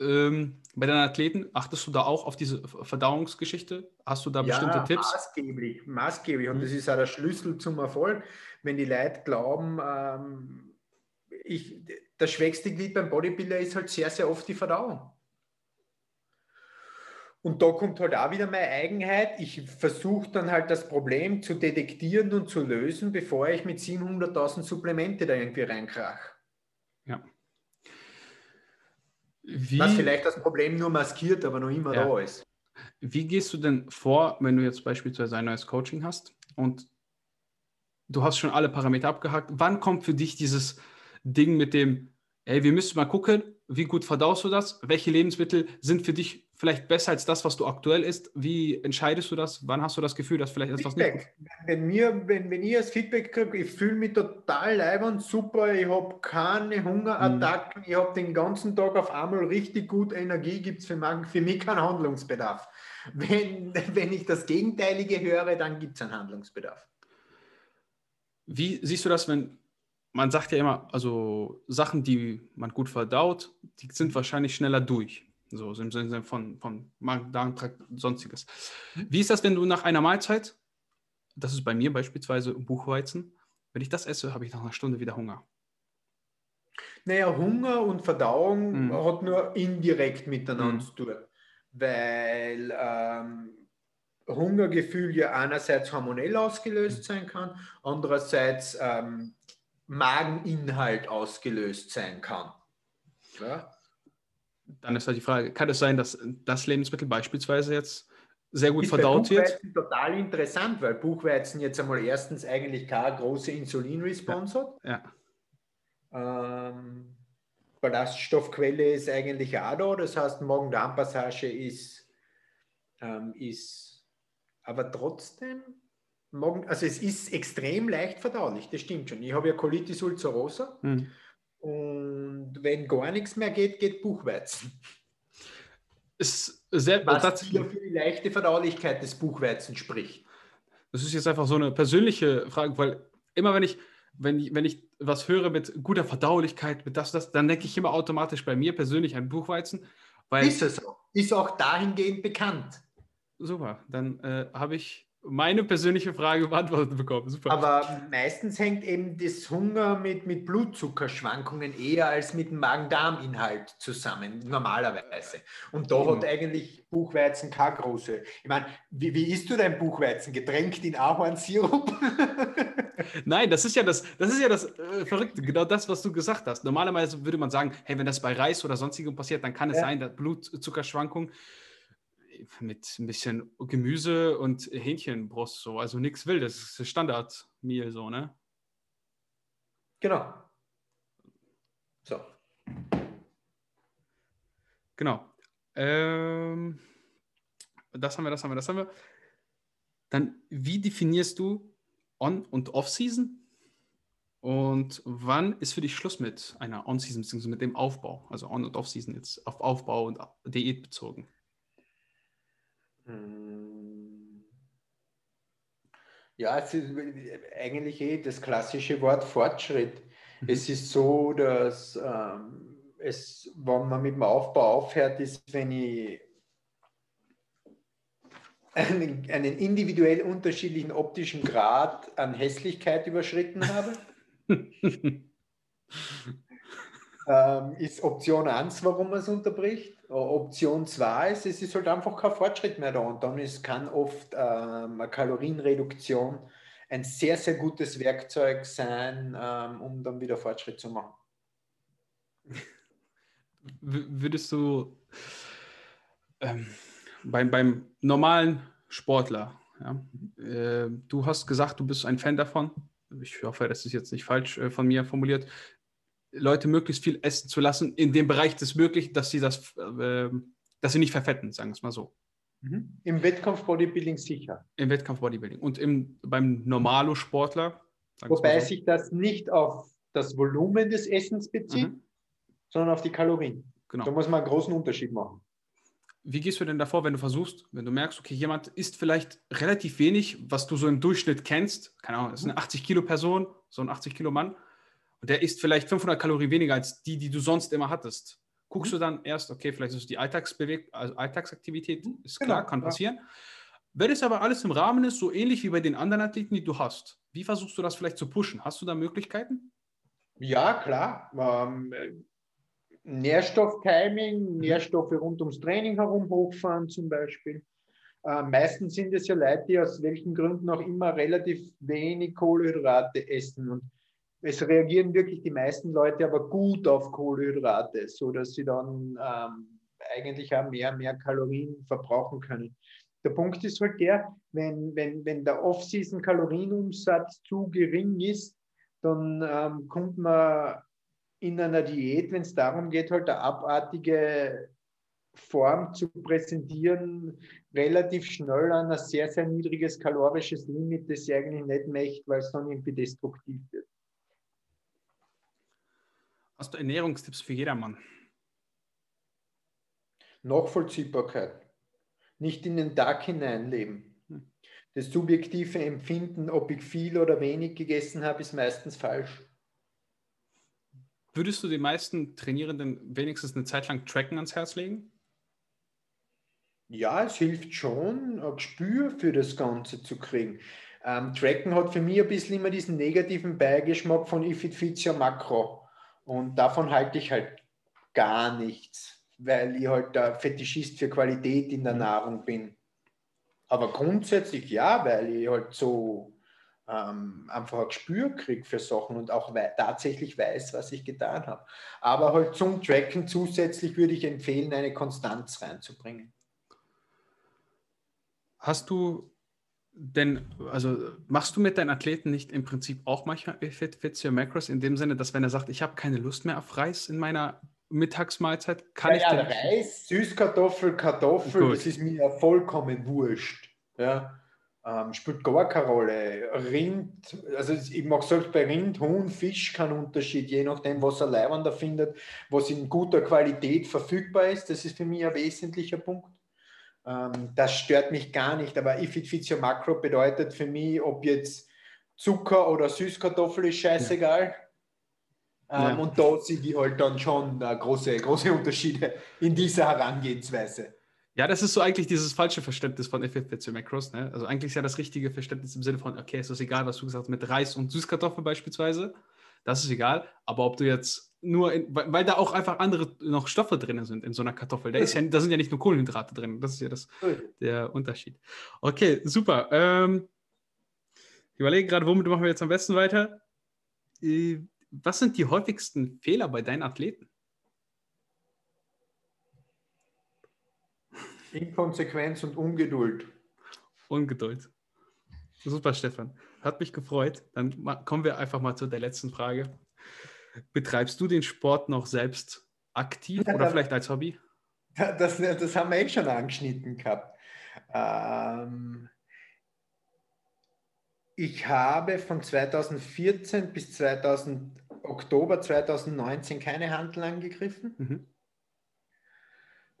A: ähm, bei deinen Athleten, achtest du da auch auf diese Verdauungsgeschichte? Hast du da ja, bestimmte Tipps?
B: Maßgeblich, maßgeblich. Und mhm. das ist auch der Schlüssel zum Erfolg. Wenn die Leute glauben, ähm, ich, das schwächste Glied beim Bodybuilder ist halt sehr, sehr oft die Verdauung. Und da kommt halt auch wieder meine Eigenheit. Ich versuche dann halt das Problem zu detektieren und zu lösen, bevor ich mit 700.000 Supplemente da irgendwie reinkrach.
A: Ja.
B: Wie, Was vielleicht das Problem nur maskiert, aber noch immer ja. da ist.
A: Wie gehst du denn vor, wenn du jetzt beispielsweise ein neues Coaching hast und du hast schon alle Parameter abgehakt? Wann kommt für dich dieses Ding mit dem, ey, wir müssen mal gucken, wie gut verdaust du das? Welche Lebensmittel sind für dich vielleicht besser als das, was du aktuell isst? Wie entscheidest du das? Wann hast du das Gefühl, dass vielleicht etwas
B: Feedback. nicht wenn, mir, wenn, wenn ich das Feedback kriege, ich fühle mich total leibend, super, ich habe keine Hungerattacken, mhm. ich habe den ganzen Tag auf einmal richtig gut Energie, gibt es für, für mich keinen Handlungsbedarf. Wenn, wenn ich das Gegenteilige höre, dann gibt es einen Handlungsbedarf.
A: Wie siehst du das, wenn man sagt ja immer, also Sachen, die man gut verdaut, die sind wahrscheinlich schneller durch. So im Sinne von, von Magen-Darm-Trakt, sonstiges. Mhm. Wie ist das, wenn du nach einer Mahlzeit, das ist bei mir beispielsweise Buchweizen, wenn ich das esse, habe ich nach einer Stunde wieder Hunger?
B: Naja, Hunger und Verdauung mhm. hat nur indirekt miteinander mhm. zu tun, weil ähm, Hungergefühl ja einerseits hormonell ausgelöst mhm. sein kann, andererseits ähm, Mageninhalt ausgelöst sein kann. Ja?
A: Dann ist halt die Frage, kann es sein, dass das Lebensmittel beispielsweise jetzt sehr gut ist verdaut wird?
B: Buchweizen total interessant, weil Buchweizen jetzt einmal erstens eigentlich keine große Insulinresponse
A: ja. hat.
B: Ja. Ähm, Ballaststoffquelle ist eigentlich auch da, das heißt Magen-Darm-Passage ist, ähm, ist aber trotzdem, Magen, also es ist extrem leicht verdaulich, das stimmt schon. Ich habe ja Colitis ulcerosa. Hm und wenn gar nichts mehr geht, geht Buchweizen.
A: Ist sehr,
B: Was tatsächlich für die leichte Verdaulichkeit des Buchweizens spricht.
A: Das ist jetzt einfach so eine persönliche Frage, weil immer wenn ich, wenn ich, wenn ich was höre mit guter Verdaulichkeit, mit das, das, dann denke ich immer automatisch bei mir persönlich an Buchweizen. Weil,
B: ist es auch. Ist auch dahingehend bekannt.
A: Super, dann äh, habe ich meine persönliche Frage beantwortet bekommen.
B: Super. Aber meistens hängt eben das Hunger mit, mit Blutzuckerschwankungen eher als mit dem Magen-Darm-Inhalt zusammen, normalerweise. Und da genau. hat eigentlich Buchweizen keine große. Ich meine, wie, wie isst du dein Buchweizen? Getränkt in Ahornsirup?
A: Nein, das ist ja das, das ist ja das äh, Verrückte, genau das, was du gesagt hast. Normalerweise würde man sagen, hey, wenn das bei Reis oder sonstigem passiert, dann kann es ja. sein, dass Blutzuckerschwankungen mit ein bisschen Gemüse und Hähnchenbrust, so. Also nichts Wildes, Standardmehl, so, ne?
B: Genau. So.
A: Genau. Ähm, das haben wir, das haben wir, das haben wir. Dann, wie definierst du On- und Off-Season? Und wann ist für dich Schluss mit einer On-Season, beziehungsweise mit dem Aufbau? Also On- und Off-Season jetzt auf Aufbau und Diät bezogen.
B: Hm. Ja, es ist eigentlich eh das klassische Wort Fortschritt.
A: Mhm.
B: Es ist so, dass ähm, es, wenn man mit dem Aufbau aufhört, ist, wenn ich einen, einen individuell unterschiedlichen optischen Grad an Hässlichkeit überschritten habe. ähm, ist Option 1, warum man es unterbricht. Option 2 ist, es ist halt einfach kein Fortschritt mehr da und dann ist, kann oft ähm, eine Kalorienreduktion ein sehr, sehr gutes Werkzeug sein, ähm, um dann wieder Fortschritt zu machen.
A: Würdest du ähm, beim, beim normalen Sportler, ja, äh, du hast gesagt, du bist ein Fan davon, ich hoffe, das ist jetzt nicht falsch äh, von mir formuliert, Leute möglichst viel essen zu lassen, in dem Bereich des Möglichen, dass sie das, äh, dass sie nicht verfetten, sagen wir es mal so.
B: Mhm. Im Wettkampf-Bodybuilding sicher.
A: Im Wettkampf-Bodybuilding. Und im, beim Normalo-Sportler.
B: Wobei so. sich das nicht auf das Volumen des Essens bezieht, mhm. sondern auf die Kalorien. Genau. Da muss man einen großen Unterschied machen.
A: Wie gehst du denn davor, wenn du versuchst, wenn du merkst, okay, jemand isst vielleicht relativ wenig, was du so im Durchschnitt kennst, keine Ahnung, das ist eine 80 Kilo Person, so ein 80 Kilo Mann, und der isst vielleicht 500 Kalorien weniger als die, die du sonst immer hattest. Guckst mhm. du dann erst, okay, vielleicht ist es die Alltagsbeweg also Alltagsaktivität, ist klar, genau, kann passieren. Ja. Wenn es aber alles im Rahmen ist, so ähnlich wie bei den anderen Athleten, die du hast, wie versuchst du das vielleicht zu pushen? Hast du da Möglichkeiten?
B: Ja, klar. Ähm, Nährstofftiming, mhm. Nährstoffe rund ums Training herum hochfahren zum Beispiel. Äh, meistens sind es ja Leute, die aus welchen Gründen auch immer relativ wenig Kohlenhydrate essen. Und es reagieren wirklich die meisten Leute aber gut auf Kohlenhydrate, sodass sie dann ähm, eigentlich auch mehr, mehr Kalorien verbrauchen können. Der Punkt ist halt der, wenn, wenn, wenn der Off-Season-Kalorienumsatz zu gering ist, dann ähm, kommt man in einer Diät, wenn es darum geht, halt eine abartige Form zu präsentieren, relativ schnell an ein sehr, sehr niedriges kalorisches Limit, das sie eigentlich nicht möchte, weil es dann irgendwie destruktiv wird.
A: Hast du Ernährungstipps für jedermann?
B: Nachvollziehbarkeit. Nicht in den Tag hineinleben. Hm. Das subjektive Empfinden, ob ich viel oder wenig gegessen habe, ist meistens falsch.
A: Würdest du den meisten Trainierenden wenigstens eine Zeit lang Tracken ans Herz legen?
B: Ja, es hilft schon, ein Gespür für das Ganze zu kriegen. Ähm, Tracken hat für mich ein bisschen immer diesen negativen Beigeschmack von If it fits your macro. Und davon halte ich halt gar nichts, weil ich halt der Fetischist für Qualität in der mhm. Nahrung bin. Aber grundsätzlich ja, weil ich halt so ähm, einfach ein Gespür kriege für Sachen und auch we tatsächlich weiß, was ich getan habe. Aber halt zum Tracken zusätzlich würde ich empfehlen, eine Konstanz reinzubringen.
A: Hast du denn, also machst du mit deinen Athleten nicht im Prinzip auch manchmal Fit, Fits Your Macros in dem Sinne, dass wenn er sagt, ich habe keine Lust mehr auf Reis in meiner Mittagsmahlzeit, kann ja, ich
B: ja, Reis, Süßkartoffel, Kartoffel, Gut. das ist mir vollkommen wurscht. Ja. Ähm, spielt gar keine Rolle. Rind, also ich mag selbst bei Rind, Huhn, Fisch keinen Unterschied, je nachdem, was er leibender findet, was in guter Qualität verfügbar ist. Das ist für mich ein wesentlicher Punkt. Ähm, das stört mich gar nicht, aber If it fits your macro bedeutet für mich, ob jetzt Zucker oder Süßkartoffel ist scheißegal. Ja. Ähm, Und da sehe ich halt dann schon äh, große, große Unterschiede in dieser Herangehensweise.
A: Ja, das ist so eigentlich dieses falsche Verständnis von fits your macros. Ne? Also eigentlich ist ja das richtige Verständnis im Sinne von, okay, es ist egal, was du gesagt hast, mit Reis und Süßkartoffel beispielsweise. Das ist egal. Aber ob du jetzt nur, in, weil, weil, da auch einfach andere noch Stoffe drin sind in so einer Kartoffel. Da, ist ja, da sind ja nicht nur Kohlenhydrate drin. Das ist ja das, der Unterschied. Okay, super. Ähm, ich überlege gerade, womit machen wir jetzt am besten weiter? Äh, was sind die häufigsten Fehler bei deinen Athleten?
B: Inkonsequenz und Ungeduld.
A: Ungeduld. Super, Stefan. Hat mich gefreut. Dann kommen wir einfach mal zu der letzten Frage. Betreibst du den Sport noch selbst aktiv ja, oder vielleicht als Hobby?
B: Das, das haben wir eh schon angeschnitten gehabt. Ähm, ich habe von 2014 bis 2000, Oktober 2019 keine Handel angegriffen. Mhm.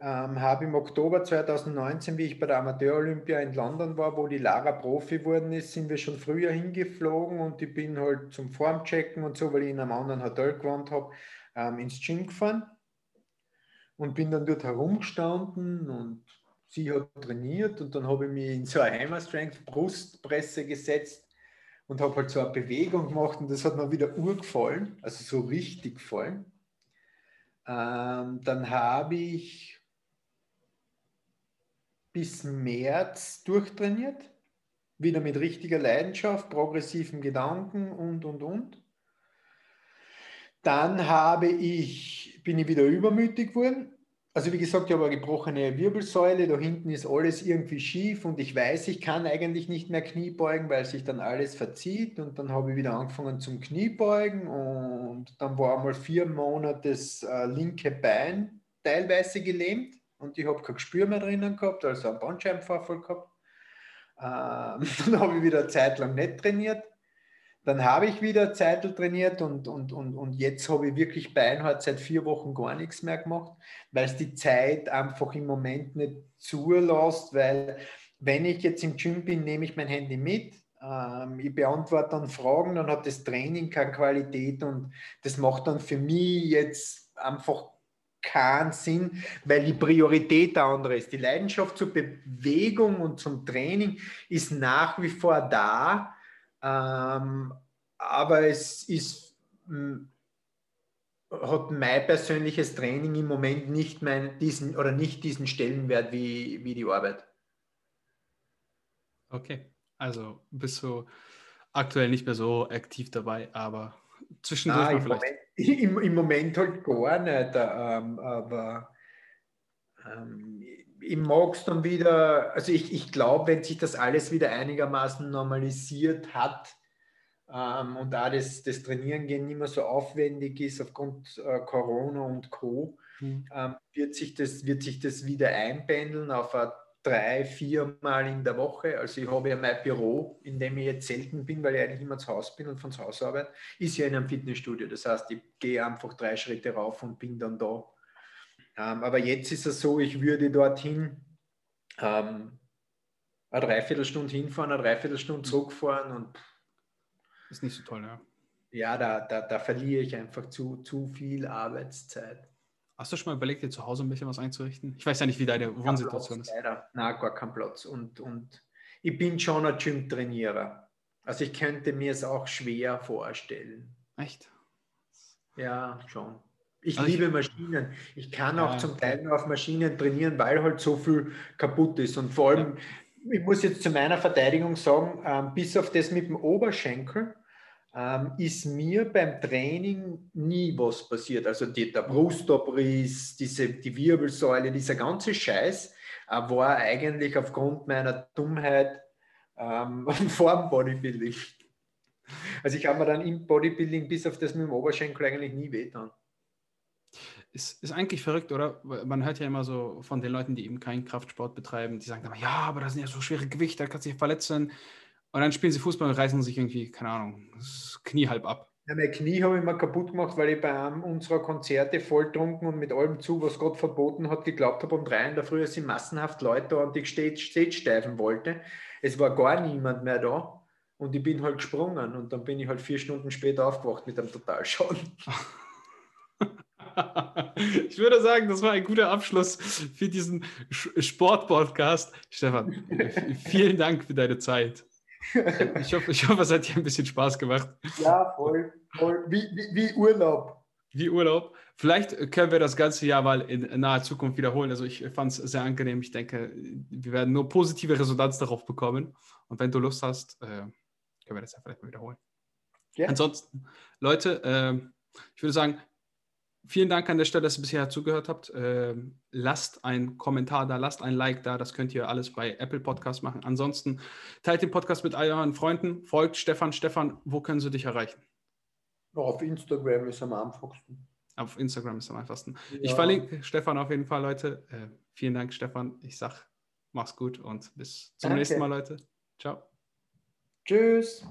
B: Ähm, habe im Oktober 2019, wie ich bei der Amateur-Olympia in London war, wo die Lara Profi geworden ist, sind wir schon früher hingeflogen und ich bin halt zum Formchecken und so, weil ich in einem anderen Hotel gewohnt habe, ähm, ins Gym gefahren und bin dann dort herumgestanden und sie hat trainiert und dann habe ich mich in so eine Hammer Strength Brustpresse gesetzt und habe halt so eine Bewegung gemacht und das hat mir wieder urgefallen, also so richtig gefallen. Ähm, dann habe ich bis März durchtrainiert, wieder mit richtiger Leidenschaft, progressiven Gedanken und, und, und. Dann habe ich, bin ich wieder übermütig geworden. Also wie gesagt, ich habe eine gebrochene Wirbelsäule, da hinten ist alles irgendwie schief und ich weiß, ich kann eigentlich nicht mehr Knie beugen, weil sich dann alles verzieht und dann habe ich wieder angefangen zum Kniebeugen und dann war einmal vier Monate das äh, linke Bein teilweise gelähmt und ich habe kein Gespür mehr drinnen gehabt, also einen Bandscheibenvorfall gehabt. Ähm, dann habe ich wieder eine Zeit lang nicht trainiert dann habe ich wieder Zeitel trainiert und, und, und, und jetzt habe ich wirklich beinhart seit vier Wochen gar nichts mehr gemacht, weil es die Zeit einfach im Moment nicht zulässt, weil wenn ich jetzt im Gym bin, nehme ich mein Handy mit, ähm, ich beantworte dann Fragen, dann hat das Training keine Qualität und das macht dann für mich jetzt einfach keinen Sinn, weil die Priorität der andere ist. Die Leidenschaft zur Bewegung und zum Training ist nach wie vor da, ähm, aber es ist, hm, hat mein persönliches Training im Moment nicht mein, diesen oder nicht diesen Stellenwert wie, wie die Arbeit.
A: Okay, also bist du aktuell nicht mehr so aktiv dabei, aber zwischendurch ah,
B: im vielleicht. Moment, im, im, Moment halt gar nicht, ähm, aber ähm, ich mag es dann wieder, also ich, ich glaube, wenn sich das alles wieder einigermaßen normalisiert hat ähm, und da das, das Trainieren gehen nicht mehr so aufwendig ist aufgrund äh, Corona und Co., mhm. ähm, wird, sich das, wird sich das wieder einpendeln auf ein drei, vier Mal in der Woche. Also ich habe ja mein Büro, in dem ich jetzt selten bin, weil ich eigentlich immer zu Hause bin und von zu Hause arbeite, ist ja in einem Fitnessstudio. Das heißt, ich gehe einfach drei Schritte rauf und bin dann da. Ähm, aber jetzt ist es so, ich würde dorthin ähm, eine Dreiviertelstunde hinfahren, eine Dreiviertelstunde zurückfahren und
A: ist nicht so toll, ja.
B: Ja, da, da, da verliere ich einfach zu, zu viel Arbeitszeit.
A: Hast du schon mal überlegt, dir zu Hause ein bisschen was einzurichten? Ich weiß ja nicht, wie deine Wohnsituation
B: ist. Leider, nein, gar kein Platz. Und, und ich bin schon ein Gym-Trainierer. Also ich könnte mir es auch schwer vorstellen.
A: Echt?
B: Ja, schon. Ich also liebe ich, Maschinen. Ich kann auch ja, zum Teil nur auf Maschinen trainieren, weil halt so viel kaputt ist. Und vor allem, ja. ich muss jetzt zu meiner Verteidigung sagen, ähm, bis auf das mit dem Oberschenkel ähm, ist mir beim Training nie was passiert. Also die, der Brustabriss, diese, die Wirbelsäule, dieser ganze Scheiß äh, war eigentlich aufgrund meiner Dummheit ähm, vor dem Bodybuilding. Also ich habe mir dann im Bodybuilding bis auf das mit dem Oberschenkel eigentlich nie wehtan.
A: Ist, ist eigentlich verrückt, oder? Man hört ja immer so von den Leuten, die eben keinen Kraftsport betreiben, die sagen immer, ja, aber das sind ja so schwere Gewichte, da kannst du dich verletzen. Und dann spielen sie Fußball und reißen sich irgendwie, keine Ahnung, das Knie halb ab.
B: Ja, mein Knie habe ich mir kaputt gemacht, weil ich bei einem unserer Konzerte volltrunken und mit allem zu, was Gott verboten hat, geglaubt habe, um drei in der Früh sind massenhaft Leute da und ich Stage steifen wollte. Es war gar niemand mehr da und ich bin halt gesprungen und dann bin ich halt vier Stunden später aufgewacht mit einem Totalschaden.
A: Ich würde sagen, das war ein guter Abschluss für diesen Sport-Podcast. Stefan, vielen Dank für deine Zeit. Ich hoffe, ich hoffe, es hat dir ein bisschen Spaß gemacht.
B: Ja, voll. voll. Wie, wie, wie Urlaub.
A: Wie Urlaub. Vielleicht können wir das ganze Jahr mal in naher Zukunft wiederholen. Also ich fand es sehr angenehm. Ich denke, wir werden nur positive Resonanz darauf bekommen. Und wenn du Lust hast, äh, können wir das ja vielleicht mal wiederholen. Ja. Ansonsten, Leute, äh, ich würde sagen, vielen Dank an der Stelle, dass ihr bisher zugehört habt. Ähm, lasst einen Kommentar da, lasst ein Like da. Das könnt ihr alles bei Apple Podcast machen. Ansonsten teilt den Podcast mit all euren Freunden. Folgt Stefan. Stefan, wo können sie dich erreichen?
B: Auf Instagram ist am einfachsten.
A: Auf Instagram ist am einfachsten. Ja. Ich verlinke Stefan auf jeden Fall, Leute. Äh, vielen Dank, Stefan. Ich sag, mach's gut und bis zum Danke. nächsten Mal, Leute. Ciao.
B: Tschüss.